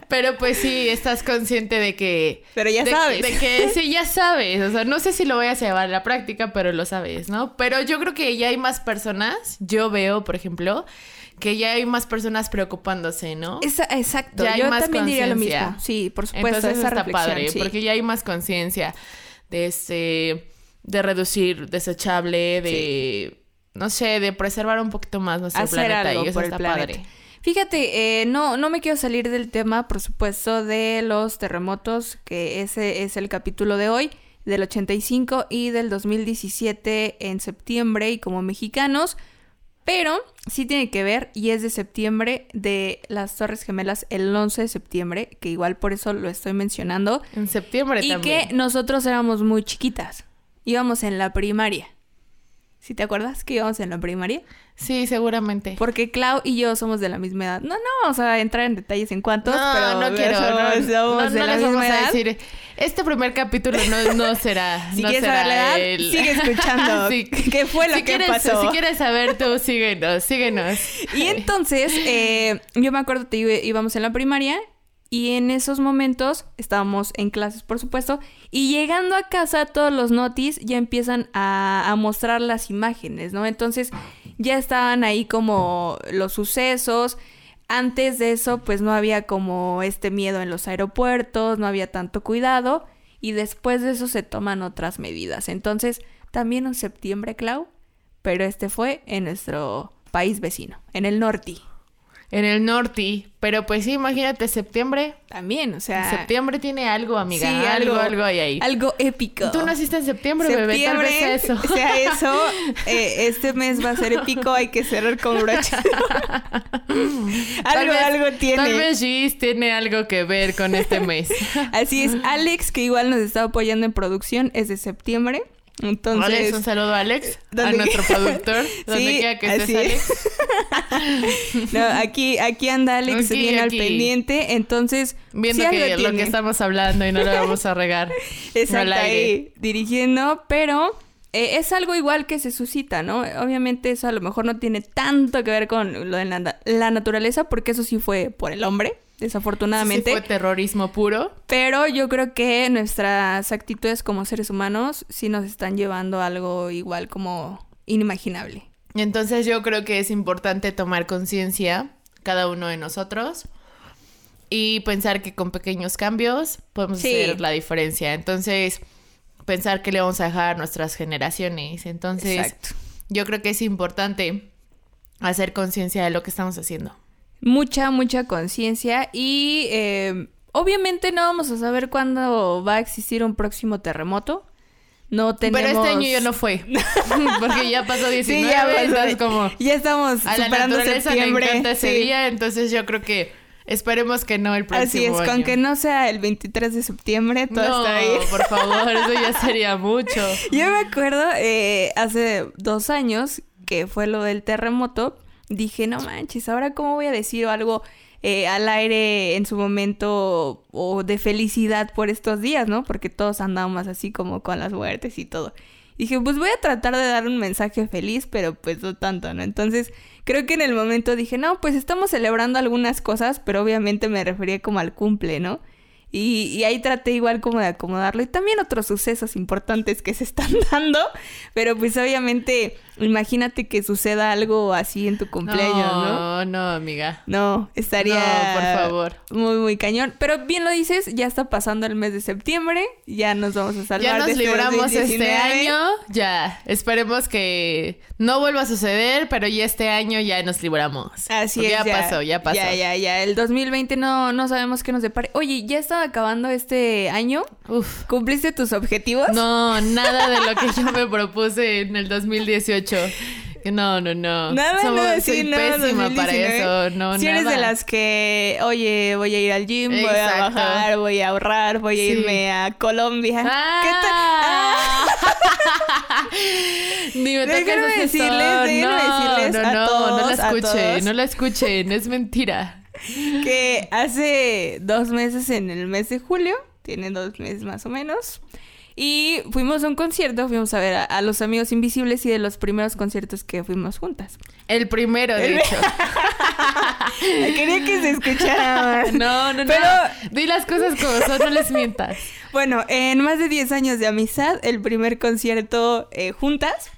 pero pues sí, estás consciente de que... Pero ya de, sabes. De que sí, ya sabes. O sea, no sé si lo voy a llevar a la práctica, pero lo sabes, ¿no? Pero yo creo que ya hay más personas, yo veo, por ejemplo, que ya hay más personas preocupándose, ¿no? Esa- exacto, Ya hay yo más también diría lo mismo. Sí, por supuesto, Entonces esa está padre, sí. porque ya hay más conciencia de este de reducir desechable, de no sé, de preservar un poquito más nuestro hacer planeta algo y eso por el está planeta. padre. Fíjate, eh, no, no me quiero salir del tema, por supuesto, de los terremotos, que ese es el capítulo de hoy, del 85 y del 2017 en septiembre y como mexicanos, pero sí tiene que ver y es de septiembre de las Torres Gemelas el 11 de septiembre, que igual por eso lo estoy mencionando, En septiembre y también. que nosotros éramos muy chiquitas, íbamos en la primaria. ¿Sí te acuerdas que íbamos en la primaria? Sí, seguramente. Porque Clau y yo somos de la misma edad. No, no vamos a entrar en detalles en cuántos, no, pero no quiero. somos, no, no, de no la les vamos a decir. Este primer capítulo no, no será. Si no quieres será saber la edad, el- sigue escuchando. Sí. ¿Qué fue lo si que quieres, pasó? Si quieres saber tú, síguenos, síguenos. Y entonces, eh, yo me acuerdo que íbamos en la primaria y en esos momentos estábamos en clases, por supuesto, y llegando a casa todos los notis ya empiezan a, a mostrar las imágenes, ¿no? Entonces ya estaban ahí como los sucesos. Antes de eso, pues no había como este miedo en los aeropuertos, no había tanto cuidado. Y después de eso se toman otras medidas. Entonces, también en septiembre, Clau, pero este fue en nuestro país vecino, en el norte. En el norte. Pero pues sí, imagínate, septiembre. También, o sea. Septiembre tiene algo, amiga. Sí, algo, algo, algo hay ahí. Algo épico. Tú naciste en septiembre, bebé. Tal vez sea eso. sea eso. Eh, este mes va a ser épico, hay que cerrar con broche. Algo, vez- algo tiene. Tal vez Gis tiene algo que ver con este mes. Así es. Alex, que igual nos está apoyando en producción, es de septiembre. Entonces. Alex, un saludo a Alex, a ¿Dónde- nuestro productor, donde Sí, quiera que estés, es. Alex. No, aquí, aquí anda Alex bien aquí. al pendiente. Entonces. Viendo sí que lo que estamos hablando y no lo vamos a regar Exacto, ahí dirigiendo, pero eh, es algo igual que se suscita, ¿no? Obviamente eso a lo mejor no tiene tanto que ver con lo de la, la naturaleza, porque eso sí fue por el hombre, desafortunadamente. Sí fue terrorismo puro. Pero yo creo que nuestras actitudes como seres humanos sí nos están llevando a algo igual como inimaginable. Entonces yo creo que es importante tomar conciencia, cada uno de nosotros, y pensar que con pequeños cambios podemos Sí. hacer la diferencia. Entonces, pensar que le vamos a dejar a nuestras generaciones. Entonces, Exacto. yo creo que es importante hacer conciencia de lo que estamos haciendo. Mucha, mucha conciencia y eh, obviamente no vamos a saber cuándo va a existir un próximo terremoto. No tenemos... Pero este año ya no fue. Porque ya pasó 19, Sí, ya pasó. como Ya estamos a la superando septiembre. encanta ese sí. día, entonces yo creo que Esperemos que no el próximo Así es, año. con que no sea el 23 de septiembre, todo no, está bien. por favor, eso ya sería mucho. Yo me acuerdo eh, hace dos años que fue lo del terremoto, dije, no manches, ahora cómo voy a decir algo eh, al aire en su momento o de felicidad por estos días, ¿no? Porque todos andamos así como con las muertes y todo. Dije, pues voy a tratar de dar un mensaje feliz, pero pues no tanto, ¿no? Entonces, creo que en el momento dije, no, pues estamos celebrando algunas cosas, pero obviamente me refería como al cumple, ¿no? Y, y, ahí traté igual como de acomodarlo. Y también otros sucesos importantes que se están dando. Pero pues obviamente, imagínate que suceda algo así en tu cumpleaños, ¿no? No, no, amiga. No, estaría... No, por favor. Muy, muy cañón. Pero bien lo dices, ya está pasando el mes de septiembre. Ya nos vamos a salvar Ya nos de este libramos este 2019. año. Ya, esperemos que no vuelva a suceder, pero ya este año ya nos libramos. Así Porque es. Ya, pasó, ya pasó. Ya, ya, ya. El 2020 no, no sabemos qué nos depare. Oye, ¿ya está acabando este año? Uf. ¿Cumpliste tus objetivos? No, nada de lo que yo me propuse en el 2018. No, no, no. Nada, Somos- sí, soy no, pésima para 2019. eso. No, si eres de las que, oye, voy a ir al gym, voy a bajar, voy a ahorrar, voy a Sí. irme a Colombia. Ah. Ni me toques Déjenme ese decirles, déjenme no, decirles no, a no, no todos, la escuchen, todos. no la escuchen, es mentira. que hace dos meses en el mes de julio, tiene dos meses más o menos, y fuimos a un concierto, fuimos a ver a, a los Amigos Invisibles y de los primeros conciertos que fuimos juntas. El primero, de hecho. Quería que se escuchara más. No, no, no. Pero- Di las cosas como son, no les mientas. Bueno, en más de 10 años de amistad, el primer concierto eh, juntas.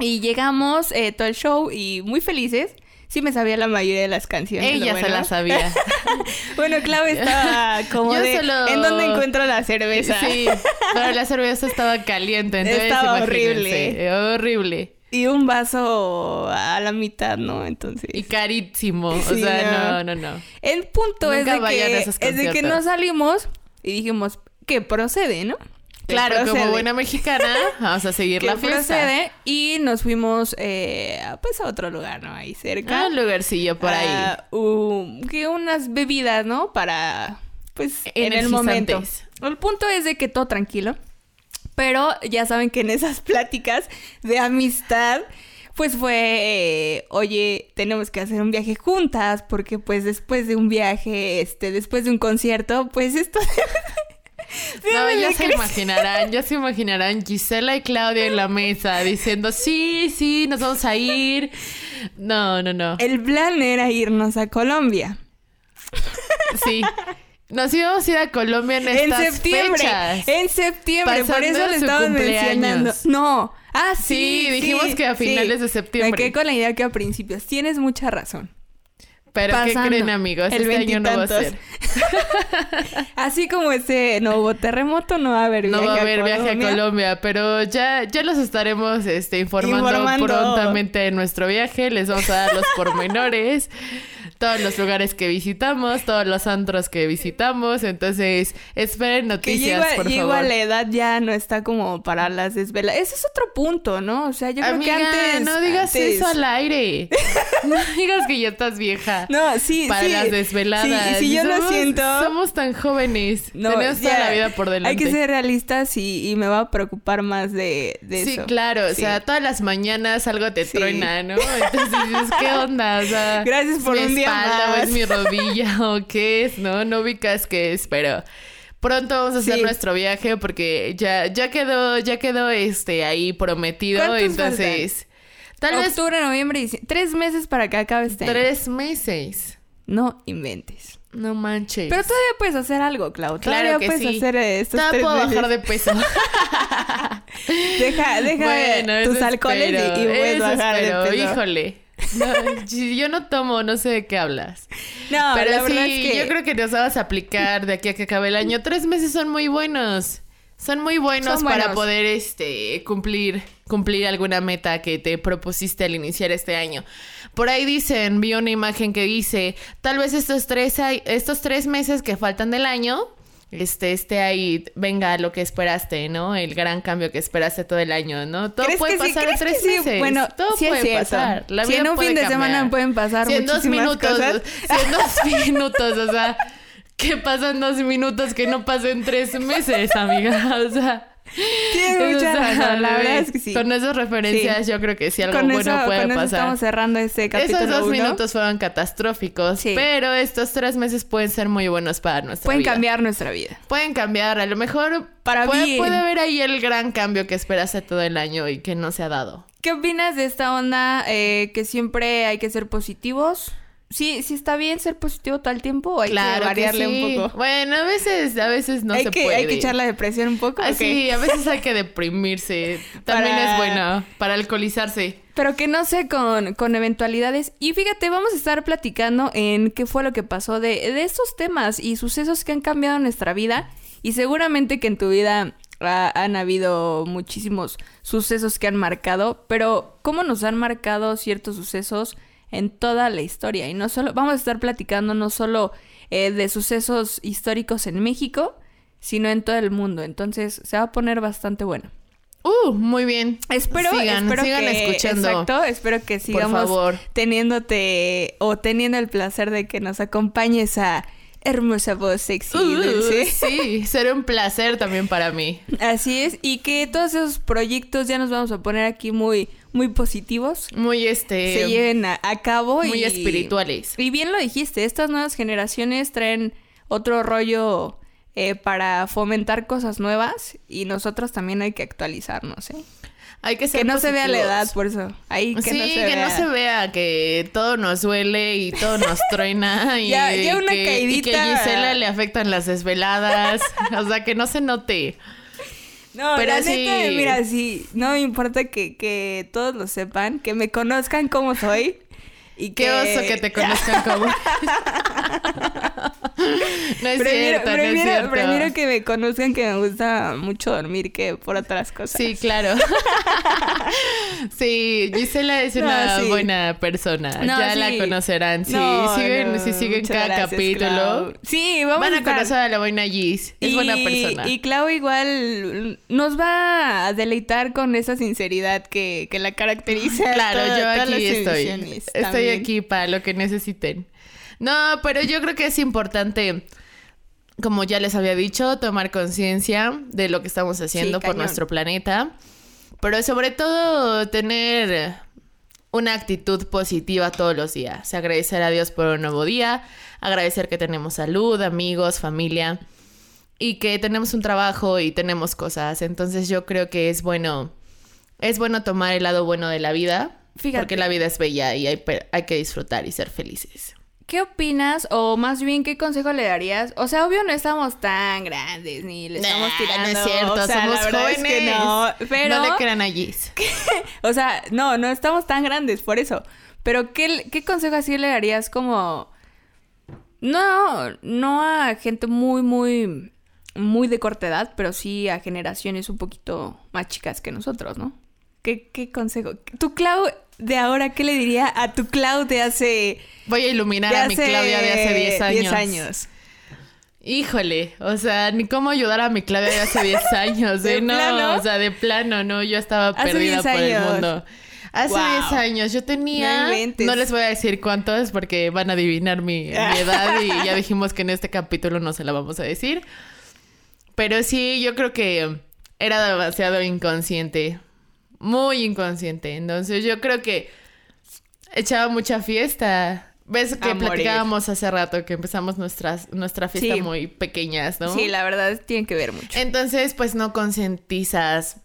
Y llegamos eh, todo el show y muy felices. Sí me sabía la mayoría de las canciones. Ella se bueno. la sabía. bueno, Clau estaba como Yo de... solo- ¿En dónde encuentro la cerveza? Sí, pero la cerveza estaba caliente, entonces Estaba horrible. Horrible. Y un vaso a la mitad, ¿no? Entonces... Y carísimo. O sea, no. no, no, no. El punto es de, que, es de que nos salimos y dijimos que procede, ¿no? Claro, como procede. buena mexicana, vamos a seguir la fiesta. procede y nos fuimos eh, a, pues a otro lugar, ¿no? Ahí cerca. Ah, un lugarcillo por ahí. Ah, u- que unas bebidas, ¿no? Para, pues, en el momento. El punto es de que todo tranquilo. Pero ya saben que en esas pláticas de amistad, pues fue, eh, oye, tenemos que hacer un viaje juntas, porque pues después de un viaje, este, después de un concierto, pues esto... No, ya se imaginarán, ya se imaginarán Gisela y Claudia en la mesa diciendo, sí, sí, nos vamos a ir. No, no, no. El plan era irnos a Colombia. Sí. Nos íbamos a ir a Colombia en En estas septiembre. fechas. En septiembre. Por eso le estaba mencionando. No. Ah, sí. Sí, dijimos que a finales de septiembre. Me quedé con la idea que a principios. Tienes mucha razón. Pero ¿qué pasando creen, amigos? el este año no va a ser. Así como ese no hubo terremoto, no va a haber No viaje va a haber viaje a Colombia. Colombia, pero ya, ya los estaremos este, informando, Informando. prontamente de nuestro viaje. Les vamos a dar los pormenores, todos los lugares que visitamos, todos los antros que visitamos. Entonces, esperen Que noticias, llego, por llego favor. a la edad ya no está como para las desvelas. Ese es otro punto, ¿no? O sea, yo Amiga, creo que antes... no digas antes- eso al aire. no digas que ya estás vieja. No, sí, para sí. las desveladas. Sí, si yo lo Somos- siento... Somos tan jóvenes. No, Tenemos toda la vida por delante. Hay que ser realistas y, y me va a preocupar más de, de Sí, eso. claro, o Sí. sea, todas las mañanas algo te Sí. truena, ¿no? Entonces ¿qué onda? O sea, Gracias por ¿es mi un día espalda o más. es mi rodilla o qué es, ¿no? No ubicas qué es, pero pronto vamos a hacer Sí. nuestro viaje porque ya, ya quedó, ya quedó este ahí prometido, ¿Cuántos entonces tal vez Octubre, noviembre, diciembre. Tres meses para que acabe este año. tres meses. No inventes. No manches. Pero todavía puedes hacer algo, Clau. Todavía Claro que puedes sí. hacer estos Todavía puedo meses. bajar de peso. Deja, deja Bueno, tus alcoholes y- y, puedes bajar espero. de peso. Híjole. No, yo no tomo, no sé de qué hablas. No, Pero la sí, verdad es que... yo creo que nos vamos a aplicar de aquí a que acabe el año. Tres meses son muy buenos. Son muy buenos Son para poder este cumplir cumplir alguna meta que te propusiste al iniciar este año. Por ahí dicen, vi una imagen que dice, tal vez estos tres estos tres meses que faltan del año este, esté ahí, venga lo que esperaste, ¿no? El gran cambio que esperaste todo el año, ¿no? Todo ¿Crees puede sí? pasar en ¿Crees tres que sí? meses. Bueno, todo sí puede pasar. La Si vida en un puede fin de cambiar. semana pueden pasar Si en dos minutos, cosas. si en dos minutos, o sea, ¿qué pasa en dos minutos que no pasa en tres meses, amiga? O sea... Tienes mucha o sea, razón, la verdad es que sí. Con esas referencias yo creo que sí algo con bueno eso, puede con eso pasar. estamos cerrando este capítulo Esos dos uno. minutos fueron catastróficos, Sí. pero estos tres meses pueden ser muy buenos para nuestra Pueden vida. cambiar nuestra vida. Pueden cambiar, a lo mejor Para puede, bien. puede haber ahí el gran cambio que esperaste todo el año y que no se ha dado. ¿Qué opinas de esta onda eh, que siempre hay que ser positivos? Sí, sí está bien ser positivo todo el tiempo o hay claro que variarle sí. un poco. Bueno, a veces, a veces no hay se que, puede. Hay que echar la depresión un poco. Ah, sí, a veces hay que deprimirse. También Para- es bueno para alcoholizarse. Pero que no sé con, con eventualidades. Y fíjate, vamos a estar platicando en qué fue lo que pasó de, de estos temas y sucesos que han cambiado nuestra vida. Y seguramente que en tu vida ah, han habido muchísimos sucesos que han marcado. Pero cómo nos han marcado ciertos sucesos en toda la historia. Y no solo, vamos a estar platicando no solo eh, de sucesos históricos en México, sino en todo el mundo. Entonces se va a poner bastante bueno. Uh, muy bien. Espero, sigan, espero sigan que, escuchando. Exacto, espero que sigamos favor. teniéndote o teniendo el placer de que nos acompañe esa hermosa voz sexy Uh, dulce. sí, será un placer también para mí. Así es, y que todos esos proyectos ya nos vamos a poner aquí muy, muy positivos. Muy este. se lleven a, a cabo muy y espirituales. Y bien lo dijiste, estas nuevas generaciones traen otro rollo eh, para fomentar cosas nuevas y nosotros también hay que actualizarnos, ¿eh? Hay que ser Que no se vea la edad, por eso. Ahí que sí, no se que vea. no se vea que todo nos duele y todo nos truena y, Ya- ya una que, y que caidita. Gisela le afectan las desveladas. o sea, que no se note. No, Pero la sí. neta, mira, sí, no me importa que, que todos lo sepan, que me conozcan como soy. Y que... Qué oso que te conozcan como. no es prefiero, cierto, no es prefiero- cierto. prefiero que me conozcan que me gusta mucho dormir que por otras cosas. Sí, claro. sí, Gisela es No, una sí. buena persona. No, ya sí. la conocerán. No, siguen, no, si siguen cada gracias, capítulo, Clau. Sí, vamos van a estar- conocer a la buena Gis. Es y, buena persona. Y Clau igual nos va a deleitar con esa sinceridad que, que la caracteriza. Claro, yo aquí estoy. emisiones Estoy aquí para lo que necesiten. No, pero yo creo que es importante, como ya les había dicho, tomar conciencia de lo que estamos haciendo por nuestro planeta. Pero sobre todo tener una actitud positiva todos los días. Agradecer a Dios por un nuevo día. Agradecer que tenemos salud, amigos, familia. Y que tenemos un trabajo y tenemos cosas. Entonces yo creo que es bueno. Es bueno tomar el lado bueno de la vida. Fíjate. Porque la vida es bella y hay, hay que disfrutar y ser felices. ¿Qué opinas o más bien qué consejo le darías? O sea, obvio no estamos tan grandes ni le estamos Nah, tirando. No es cierto, o sea, somos es jóvenes. que no, pero No le crean a Gis. o sea, no, no estamos tan grandes por eso. Pero ¿qué, qué consejo así le darías como no, no a gente muy muy muy de corta edad, pero sí a generaciones un poquito más chicas que nosotros, ¿no? ¿Qué, qué consejo? Tu Clau de ahora, ¿qué le diría a tu Clau de hace Voy a iluminar a mi Claudia de hace 10 años. 10 años. Híjole, o sea, ni cómo ayudar a mi Claudia de hace 10 años, ¿De ¿eh? No, plano? o sea, de plano, no, yo estaba Hace perdida 10 por el mundo. Hace Wow. 10 años yo tenía, No les voy a decir cuántos porque van a adivinar mi, mi edad y ya dijimos que en este capítulo no se la vamos a decir. Pero sí, yo creo que era demasiado inconsciente, muy inconsciente. Entonces yo creo que echaba mucha fiesta. ¿Ves que platicábamos hace rato que empezamos nuestras, nuestra fiesta Sí. muy pequeñas, ¿no? Sí, la verdad tiene que ver mucho. Entonces, pues no concientizas,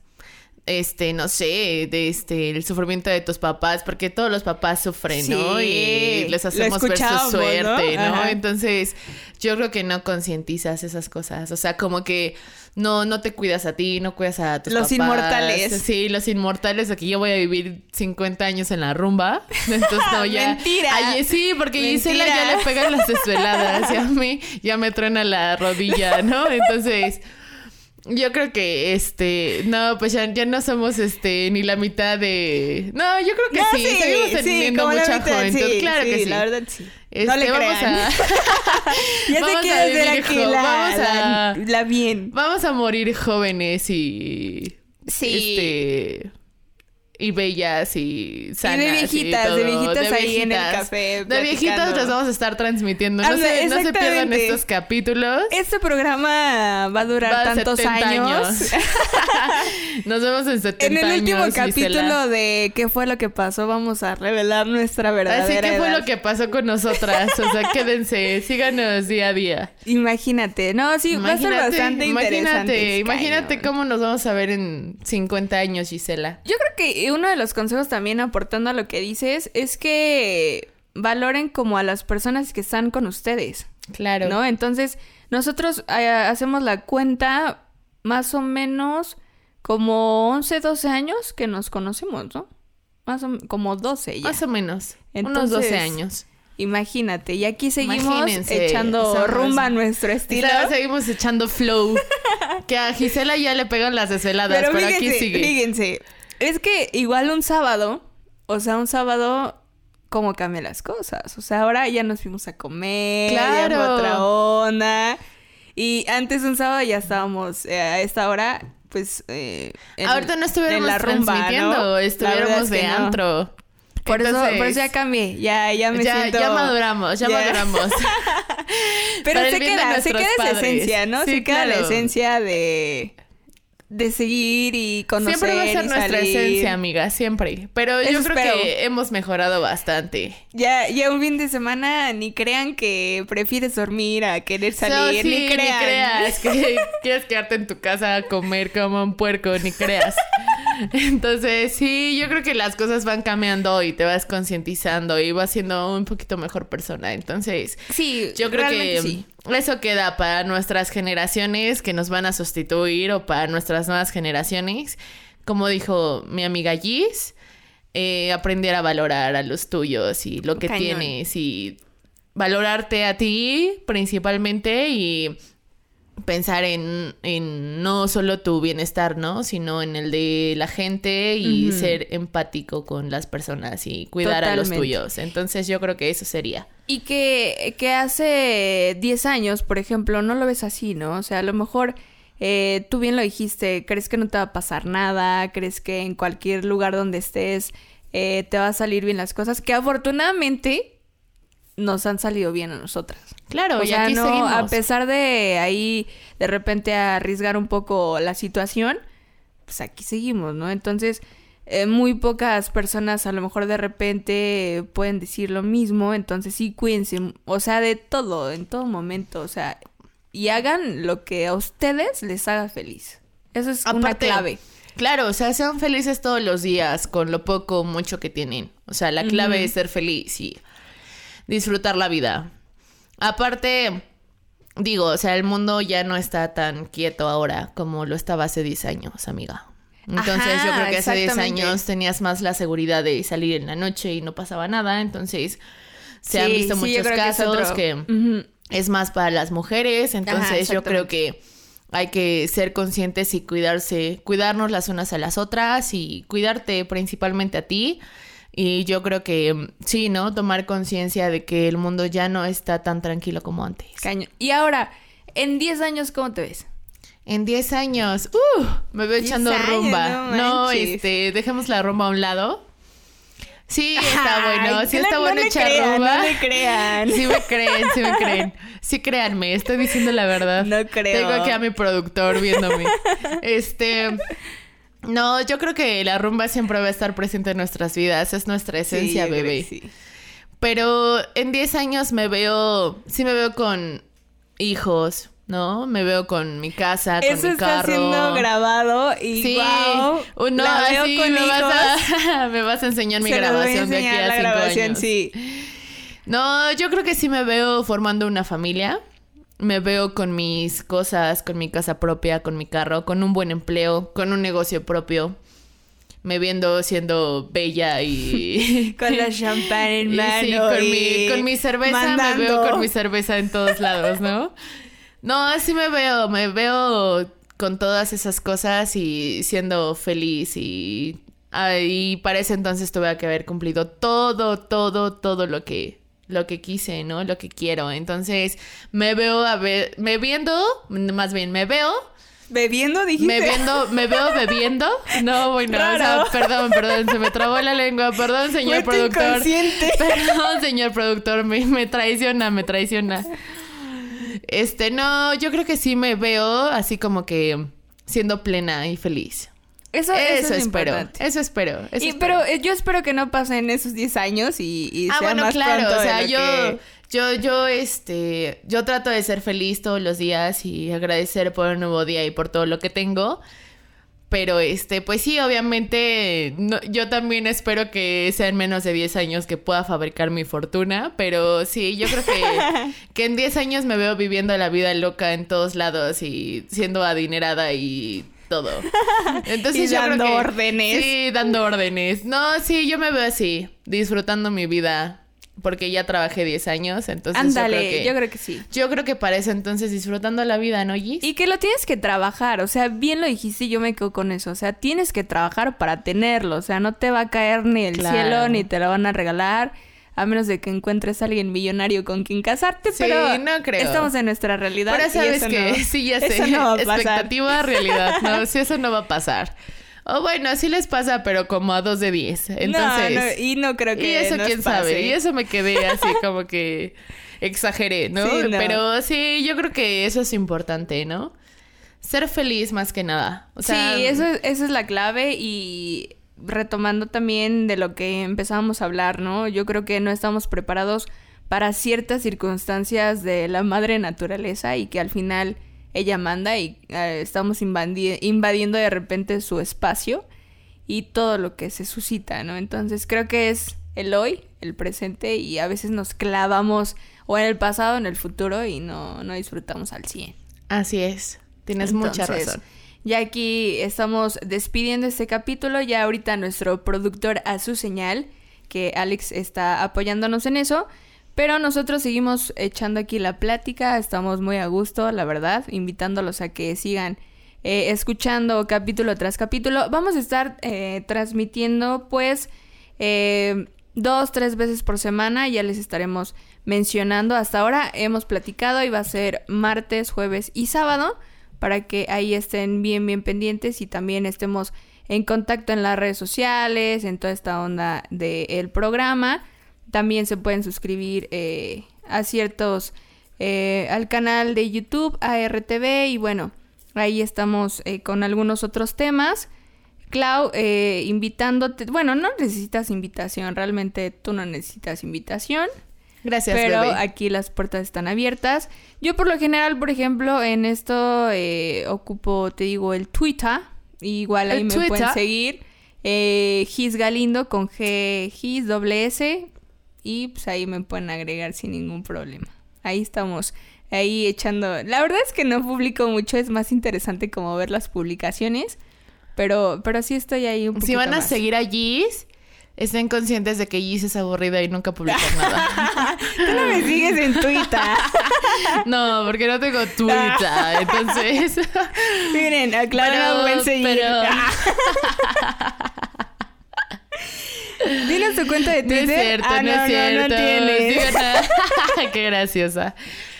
este, no sé, de este, el sufrimiento de tus papás, porque todos los papás sufren, ¿no? Y les hacemos ver su suerte, ¿no? Entonces, yo creo que no concientizas esas cosas. O sea, como que no, no te cuidas a ti, no cuidas a tus Los papás. inmortales. Sí, los inmortales, aquí yo voy a vivir 50 años en la rumba. Entonces, no, ya. Mentira. Ay, sí, porque Gisela ya le pegan las desveladas y a mí ya me truena la rodilla, ¿no? Entonces, Yo creo que, este, no, pues ya, ya no somos, este, ni la mitad de... No, yo creo que No, sí, seguimos teniendo la mucha juventud, sí, claro que sí. la verdad sí. Este, no le vamos crean. a... ya vamos te a vivir aquí jo- la, vamos la, a- la bien. Vamos a morir jóvenes y... Sí. Este... Y bellas y sanas. de viejitas, todo, de viejitas ahí en el café De viejitas las vamos a estar transmitiendo. No, se, no se pierdan estos capítulos. Este programa va a durar Va a tantos 70 años. Nos vemos en 70 En el último años, capítulo Gisela. de qué fue lo que pasó, vamos a revelar nuestra verdadera Así que fue lo que pasó con nosotras. O sea, quédense, síganos día a día. Imagínate, no, sí, va a ser bastante interesante. imagínate, imagínate cómo nos vamos a ver en 50 años, Gisela. Yo creo que uno de los consejos también aportando a lo que dices es que valoren como a las personas que están con ustedes, Claro. ¿no? Entonces, nosotros eh, hacemos la cuenta más o menos como 11, 12 años que nos conocemos, ¿no? Más o como 12 ya. Más o menos. unos Entonces, 12 años. Imagínate, y aquí seguimos Imagínense, echando somos- rumba a nuestro estilo. Y seguimos echando flow. que a Gisela ya le pegan las desveladas, pero, Pero aquí sigue. fíjense, es que igual un sábado, o sea, un sábado, ¿cómo cambian las cosas? O sea, ahora ya nos fuimos a comer, ya fue Claro. otra onda. Y antes un sábado ya estábamos eh, a esta hora, pues. eh, en- Ahorita no en estuviéramos la rumba, transmitiendo, estuviéramos es de no. antro. Por, eso, por eso ya cambié, ya, ya me ya, siento. ya maduramos, ya, ya. maduramos. Pero se queda, se queda esa esencia, ¿no? Sí, se queda la esencia de. De seguir y conocer. Siempre va a ser nuestra salir. esencia, amiga, siempre. Pero yo creo espero. que hemos mejorado bastante. Ya, ya un fin de semana ni crean que prefieres dormir a querer salir, No, sí, ni crean. creas que quieres quedarte en tu casa a comer como un puerco, ni creas. Entonces, sí, yo creo que las cosas van cambiando y te vas concientizando y vas siendo un poquito mejor persona. Entonces, Sí, yo creo que sí. eso queda para nuestras generaciones que nos van a sustituir o para nuestras nuevas generaciones. Como dijo mi amiga Gis, eh, aprender a valorar a los tuyos y lo que Cañón. tienes y valorarte a ti principalmente y pensar en, en no solo tu bienestar, ¿no? Sino en el de la gente y ser empático con las personas y cuidar a los tuyos. Entonces yo creo que eso sería. Y que, que hace 10 años, por ejemplo, no lo ves así, ¿no? O sea, a lo mejor eh, tú bien lo dijiste, crees que no te va a pasar nada, crees que en cualquier lugar donde estés eh, te va a salir bien las cosas, que afortunadamente nos han salido bien a nosotras. Claro, O y sea, aquí no, seguimos. a pesar de ahí de repente arriesgar un poco la situación, pues aquí seguimos, ¿no? Entonces, eh, muy pocas personas a lo mejor de repente pueden decir lo mismo, entonces sí cuídense, o sea, de todo, en todo momento, o sea, y hagan lo que a ustedes les haga feliz. Eso es una clave. Claro, o sea, sean felices todos los días con lo poco o mucho que tienen. O sea, la clave es ser feliz y disfrutar la vida. Aparte, digo, o sea, el mundo ya no está tan quieto ahora como lo estaba hace 10 años, amiga. Entonces Ajá, yo creo que hace 10 exactamente. años tenías más la seguridad de salir en la noche y no pasaba nada. Entonces se han visto sí, muchos creo que es casos que es más para las mujeres, entonces yo creo que hay que ser conscientes y cuidarse, cuidarnos las unas a las otras y cuidarte principalmente a ti. Y yo creo que mm, sí, ¿no? Tomar conciencia de que el mundo ya no está tan tranquilo como antes. Caño. Y ahora, en 10 años, ¿cómo te ves? En 10 años, ¡uh! Me veo 10 echando años, rumba. no este, dejemos la rumba a un lado. Sí, está Ay, bueno, sí está no bueno echar crean, rumba. No le crean. Sí me creen, sí me creen. Sí créanme, estoy diciendo la verdad. No creo. Tengo aquí a mi productor viéndome. Este... No, yo creo que la rumba siempre va a estar presente en nuestras vidas. Es nuestra esencia, Sí, bebé. sí. Pero en 10 años me veo... Sí me veo con hijos, ¿no? Me veo con mi casa, con Eso mi está carro. siendo grabado y Sí, guau, uno la veo así con me hijos. vas, a, me vas a enseñar mi Se grabación de aquí a la cinco grabación, años. sí. No, yo creo que sí me veo formando una familia. Me veo con mis cosas, con mi casa propia, con mi carro, con un buen empleo, con un negocio propio. Me viendo siendo bella y... Con la champán en y mano. sí, con, y mi, con mi cerveza me veo con mi cerveza en todos lados, ¿no? No, así me veo, me veo con todas esas cosas y siendo feliz y ahí para ese entonces tuve que haber cumplido todo, todo, todo lo que lo que quise, ¿no? Lo que quiero. Entonces, me veo a ver, me viendo, más bien, me veo ¿Bebiendo, dijiste? Me, viendo, me veo bebiendo. No, bueno, o sea, perdón, perdón, se me trabó la lengua. Perdón, señor productor. Perdón, señor productor, me, me traiciona, me traiciona. Este, no, yo creo que sí me veo así como que siendo plena y feliz. Eso, eso, espero. Eso espero. Pero eh, yo espero que no pasen esos 10 años y, y ah, bueno, claro. o sea, yo, yo, yo, este, yo trato de ser feliz todos los días y agradecer por un nuevo día y por todo lo que tengo. Pero este, pues sí, obviamente, yo también espero que sean menos de 10 años que pueda fabricar mi fortuna. Pero sí, yo creo que, que en 10 años me veo viviendo la vida loca en todos lados y siendo adinerada y todo. Entonces y dando órdenes. Sí, dando órdenes. No, sí, yo me veo así, disfrutando mi vida. Porque ya trabajé 10 años, entonces Ándale, yo, creo que, yo creo que sí. Yo creo que para eso entonces disfrutando la vida, ¿no, Gis? Y que lo tienes que trabajar, o sea, bien lo dijiste y yo me quedo con eso. O sea, tienes que trabajar para tenerlo, o sea, no te va a caer ni el cielo, ni te lo van a regalar a menos de que encuentres a alguien millonario con quien casarte, sí, pero no creo. estamos en nuestra realidad. Pero sabes que sí, ya sé. no va a Expectativa, realidad. No, sí, eso no va a pasar. O bueno, sí les pasa, pero como a dos de diez. Entonces. No, y no creo que. Y eso quién sabe. Y eso me quedé así como que exageré, ¿no? Pero sí, yo creo que eso es importante, ¿no? Ser feliz más que nada. sí, eso, esa es la clave y retomando también de lo que empezábamos a hablar, ¿no? Yo creo que no estamos preparados para ciertas circunstancias de la madre naturaleza y que al final ella manda y eh, estamos invadiendo de repente su espacio y todo lo que se suscita, ¿no? Entonces creo que es el hoy, el presente y a veces nos clavamos o en el pasado o en el futuro y no, no disfrutamos al 100. Así es, tienes mucha razón. Ya aquí estamos despidiendo este capítulo. Ya ahorita nuestro productor a su señal, que Alex está apoyándonos en eso. Pero nosotros seguimos echando aquí la plática. Estamos muy a gusto, la verdad. Invitándolos a que sigan eh, escuchando capítulo tras capítulo. Vamos a estar eh, transmitiendo, pues, eh, dos, tres veces por semana. Ya les estaremos mencionando. Hasta ahora hemos platicado y va a ser martes, jueves y sábado para que ahí estén bien, bien pendientes y también estemos en contacto en las redes sociales, en toda esta onda del programa. También se pueden suscribir eh, a ciertos, eh, al canal de YouTube, a RTV y bueno, ahí estamos eh, con algunos otros temas. Clau, invitándote, bueno, no necesitas invitación, realmente tú no necesitas invitación. Gracias, Pero aquí las puertas están abiertas. Yo por lo general, por ejemplo, en esto eh, ocupo, te digo, el Twitter. Igual ahí me pueden seguir. Eh, Gis Galindo con G, Gis, doble S. Y pues ahí me pueden agregar sin ningún problema. Ahí estamos. Ahí echando... La verdad es que no publico mucho. Es más interesante como ver las publicaciones. Pero, pero sí estoy ahí un poco. Si van a seguir a Gis estén conscientes de que Gis es aburrida y nunca publica nada. Tú no me sigues en Twitter. no, porque no tengo Twitter. Entonces. Miren, aclara buen seguir. Pero... Dinos tu cuenta de Twitter. No es cierto, ah, no, es cierto. No, tienes. Qué graciosa.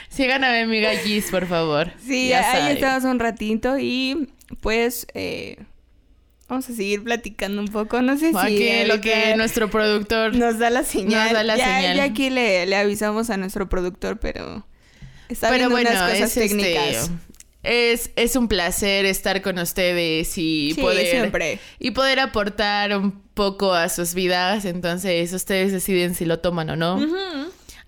Sigan a mi amiga Gis, por favor. Sí, ahí estamos un ratito y pues eh, Vamos a seguir platicando un poco. No sé si. lo que nuestro productor nos da la señal. Nos da la ya, señal. Ya aquí le, avisamos a nuestro productor, pero. Está pero bueno, unas cosas este, técnicas. es, es un placer estar con ustedes y poder. Siempre. Y poder aportar un poco a sus vidas. Entonces, ustedes deciden si lo toman o no.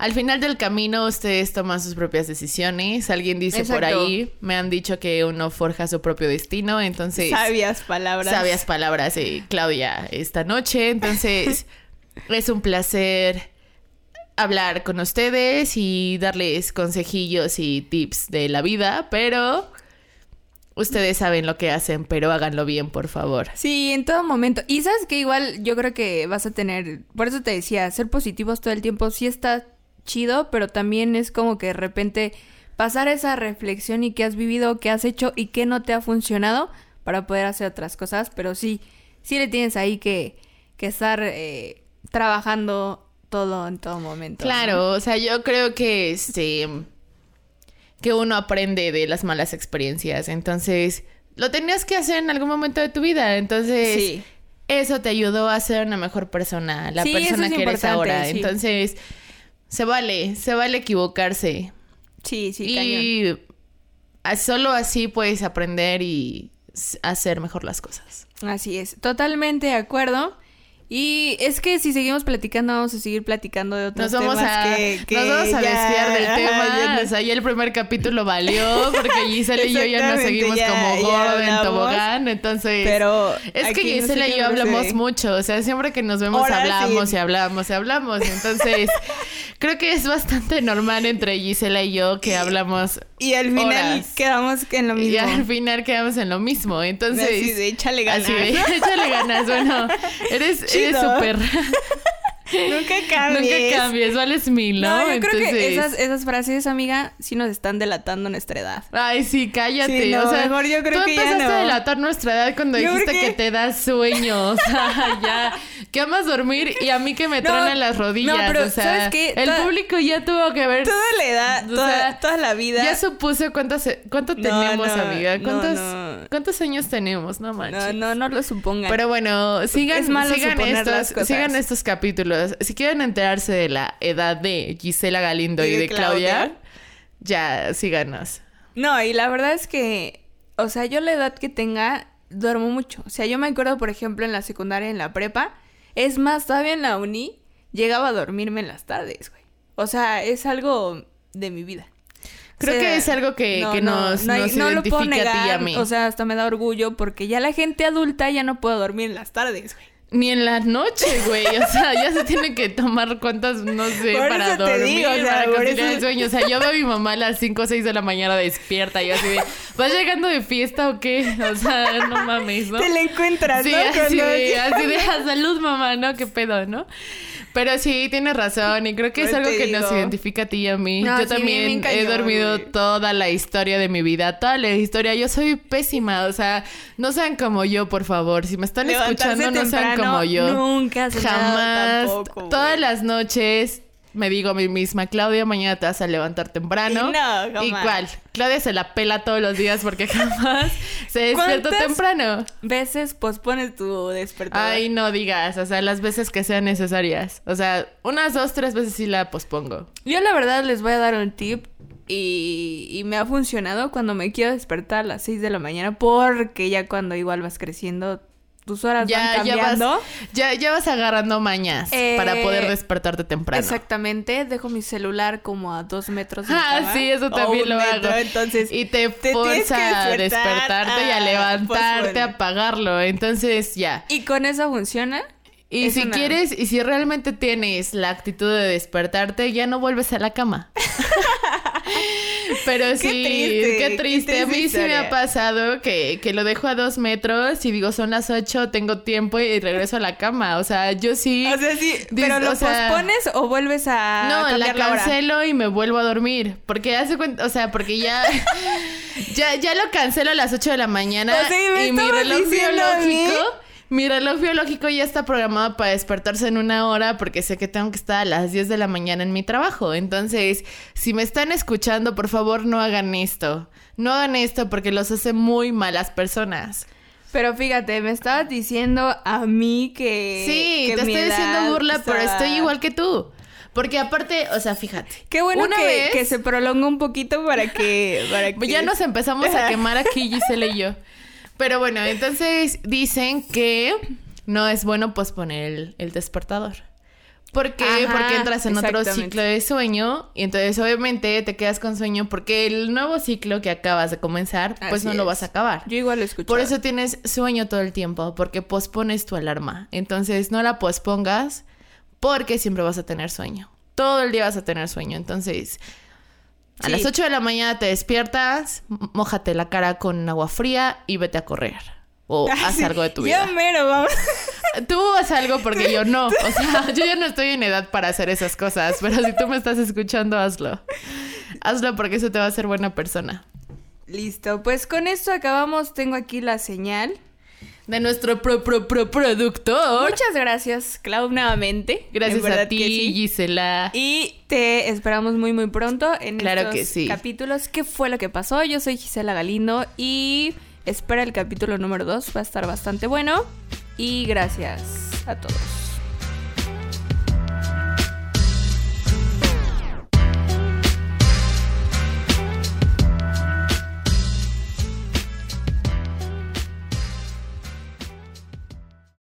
Al final del camino ustedes toman sus propias decisiones. Alguien dice por ahí, me han dicho que uno forja su propio destino, entonces... Sabias palabras. Sabias palabras, y Claudia, esta noche. Entonces, es un placer hablar con ustedes y darles consejillos y tips de la vida, pero ustedes saben lo que hacen, pero háganlo bien, por favor. Sí, en todo momento. Y sabes que igual yo creo que vas a tener, por eso te decía, ser positivos todo el tiempo sí está chido, pero también es como que de repente pasar esa reflexión y qué has vivido, qué has hecho y qué no te ha funcionado para poder hacer otras cosas, pero sí, sí le tienes ahí que, que estar eh, trabajando todo en todo momento. Claro, o sea, yo creo que este que uno aprende de las malas experiencias, entonces lo tenías que hacer en algún momento de tu vida, entonces Sí. eso te ayudó a ser una mejor persona, la Sí, persona es que eres ahora, sí. entonces se vale, se vale equivocarse Sí, sí, cañón. y a- solo así puedes aprender y hacer mejor las cosas. Así es, totalmente de acuerdo. Y es que si seguimos platicando, vamos a seguir platicando de otros Nos vamos temas a, que, que nos vamos a ya- desviar del ajá, tema. ya no- O sea, ya el primer capítulo valió porque Gisela y yo ya nos seguimos ya- como gordo en tobogán. Entonces, Pero es que no sé Gisela y yo hablamos mucho. O sea, siempre que nos vemos Ahora hablamos sí. y hablamos y hablamos. Entonces, creo que es bastante normal entre Gisela y yo que hablamos Y al final horas. quedamos en lo mismo. y al final quedamos en lo mismo. Entonces, Así de, échale ganas. así de, échale ganas. Bueno, eres súper. Nunca cambies. Nunca cambies, vales mil, ¿no? No, yo creo que esas, esas frases, amiga, sí nos están delatando nuestra edad. Ay, sí, cállate. Sí, no, o sea, mejor yo creo tú que ya empezaste no. a delatar nuestra edad cuando Yo dijiste que... que- te da sueño. O sea, ya. Que amas dormir y a mí que me No, tronan las rodillas. no, pero o sea, ¿sabes qué? el público ya tuvo que ver. Toda la edad, O toda, sea, toda la vida. Ya supuse cuántas, cuánto No, tenemos, no, amiga. ¿Cuántos. ¿Cuántos años tenemos? No manches. no, no, no lo supongan. Pero bueno, sigan, Es malo sigan, estos, sigan estos capítulos. Si quieren enterarse de la edad de Gisela Galindo y, de, Claudia, ya síganos. No, y la verdad es que, o sea, yo la edad que tenga, duermo mucho. O sea, yo me acuerdo, por ejemplo, en la secundaria, en la prepa. Es más, todavía en la uni, llegaba a dormirme en las tardes, güey. O sea, es algo de mi vida. Creo O sea, que es algo que, que nos, hay- nos no lo puedo identifica a ti y a negar, mí. O sea, hasta me da orgullo porque ya la gente adulta ya no puede dormir en las tardes, güey. Ni en la noche, güey. O sea, ya se tiene que tomar cuantas, no sé, Por para eso te dormir, digo, o sea, para por eso- el sueño. O sea, yo veo a mi mamá a las 5 o 6 de la mañana despierta y yo así de, ¿vas llegando de fiesta o qué? O sea, no mames, ¿no? Te la encuentras, Sí, ¿no? así de, así de, "Ah, salud, mamá, ¿no? ¿Qué pedo, no? Pero sí, tienes razón y creo que es algo que nos identifica a ti y a mí. No, yo sí, también he dormido güey. toda la historia de mi vida, toda la historia. Yo soy pésima, o sea, no sean como yo, por favor. Si me están Levantarse escuchando, no sean como yo. Nunca se Jamás. tampoco, todas las noches me digo a mí misma, Claudia, mañana te vas a levantar temprano. Y no, jamás. ¿Y cuál? Claudia se la pela todos los días porque jamás se despierta ¿Cuántas temprano. Veces pospones tu despertador. Ay, no digas, o sea, las veces que sean necesarias. O sea, unas dos, tres veces sí la pospongo. Yo la verdad les voy a dar un tip y, y me ha funcionado cuando me quiero despertar a las 6 de la mañana porque ya cuando igual vas creciendo tus horas van Ya, ya vas, cambiando. ya, ya vas agarrando mañas Eh, para poder despertarte temprano. Exactamente, dejo mi celular como a dos metros de Ah, cama, sí, eso también lo metro, hago. Entonces, y te, te forza a despertar, despertarte y a ah, levantarte, pues bueno. a apagarlo. Entonces, ya. y con eso funciona. Y Es si una- quieres, y si realmente tienes la actitud de despertarte, ya no vuelves a la cama. Pero sí, triste, qué qué triste. A mí sí me ha pasado que, que lo dejo a dos metros y digo, son las ocho, tengo tiempo y regreso a la cama. O sea, yo sí... O sea, sí, pero lo o sea, pospones o vuelves a no, la cancelo y me vuelvo a dormir. Porque hace cuenta, o sea, porque ya, ya, ya lo cancelo a las 8 de la mañana O sea, y mi reloj biológico, mi reloj biológico ya está programado para despertarse en una hora porque sé que tengo que estar a las 10 de la mañana en mi trabajo. Entonces, si me están escuchando, por favor, no hagan esto. No hagan esto porque los hace muy malas personas. Pero fíjate, me estabas diciendo a mí que. Sí, que te estoy diciendo burla, pero estoy igual que tú. Porque aparte, o sea, fíjate. Qué bueno Una que, vez- que se prolonga un poquito para que. Para que... ya nos empezamos a quemar aquí, Giselle y yo. Pero bueno, entonces dicen que no es bueno posponer el, el despertador. ¿Por qué? Ajá, porque entras en otro ciclo de sueño y entonces obviamente te quedas con sueño porque el nuevo ciclo que acabas de comenzar, pues Así no lo vas a acabar. Yo igual lo escucho. Por eso tienes sueño todo el tiempo, porque pospones tu alarma. Entonces no la pospongas porque siempre vas a tener sueño. Todo el día vas a tener sueño. Entonces, a Sí. las 8 de la mañana te despiertas, m- mójate la cara con agua fría y vete a correr. O haz Sí, algo de tu vida. mero, vamos. Tú haz algo porque yo no. O sea, yo ya no estoy en edad para hacer esas cosas, pero si tú me estás escuchando, hazlo. Hazlo porque eso te va a hacer buena persona. Listo, pues con esto acabamos. Tengo aquí la señal. De nuestro pro, pro, pro productor. Muchas gracias, Clau, nuevamente. Gracias a ti, sí. Gisela. Y te esperamos muy muy pronto en Claro estos que sí. capítulos. ¿Qué fue lo que pasó? Yo soy Gisela Galindo y espera el capítulo número 2, va a estar bastante bueno. Y gracias a todos.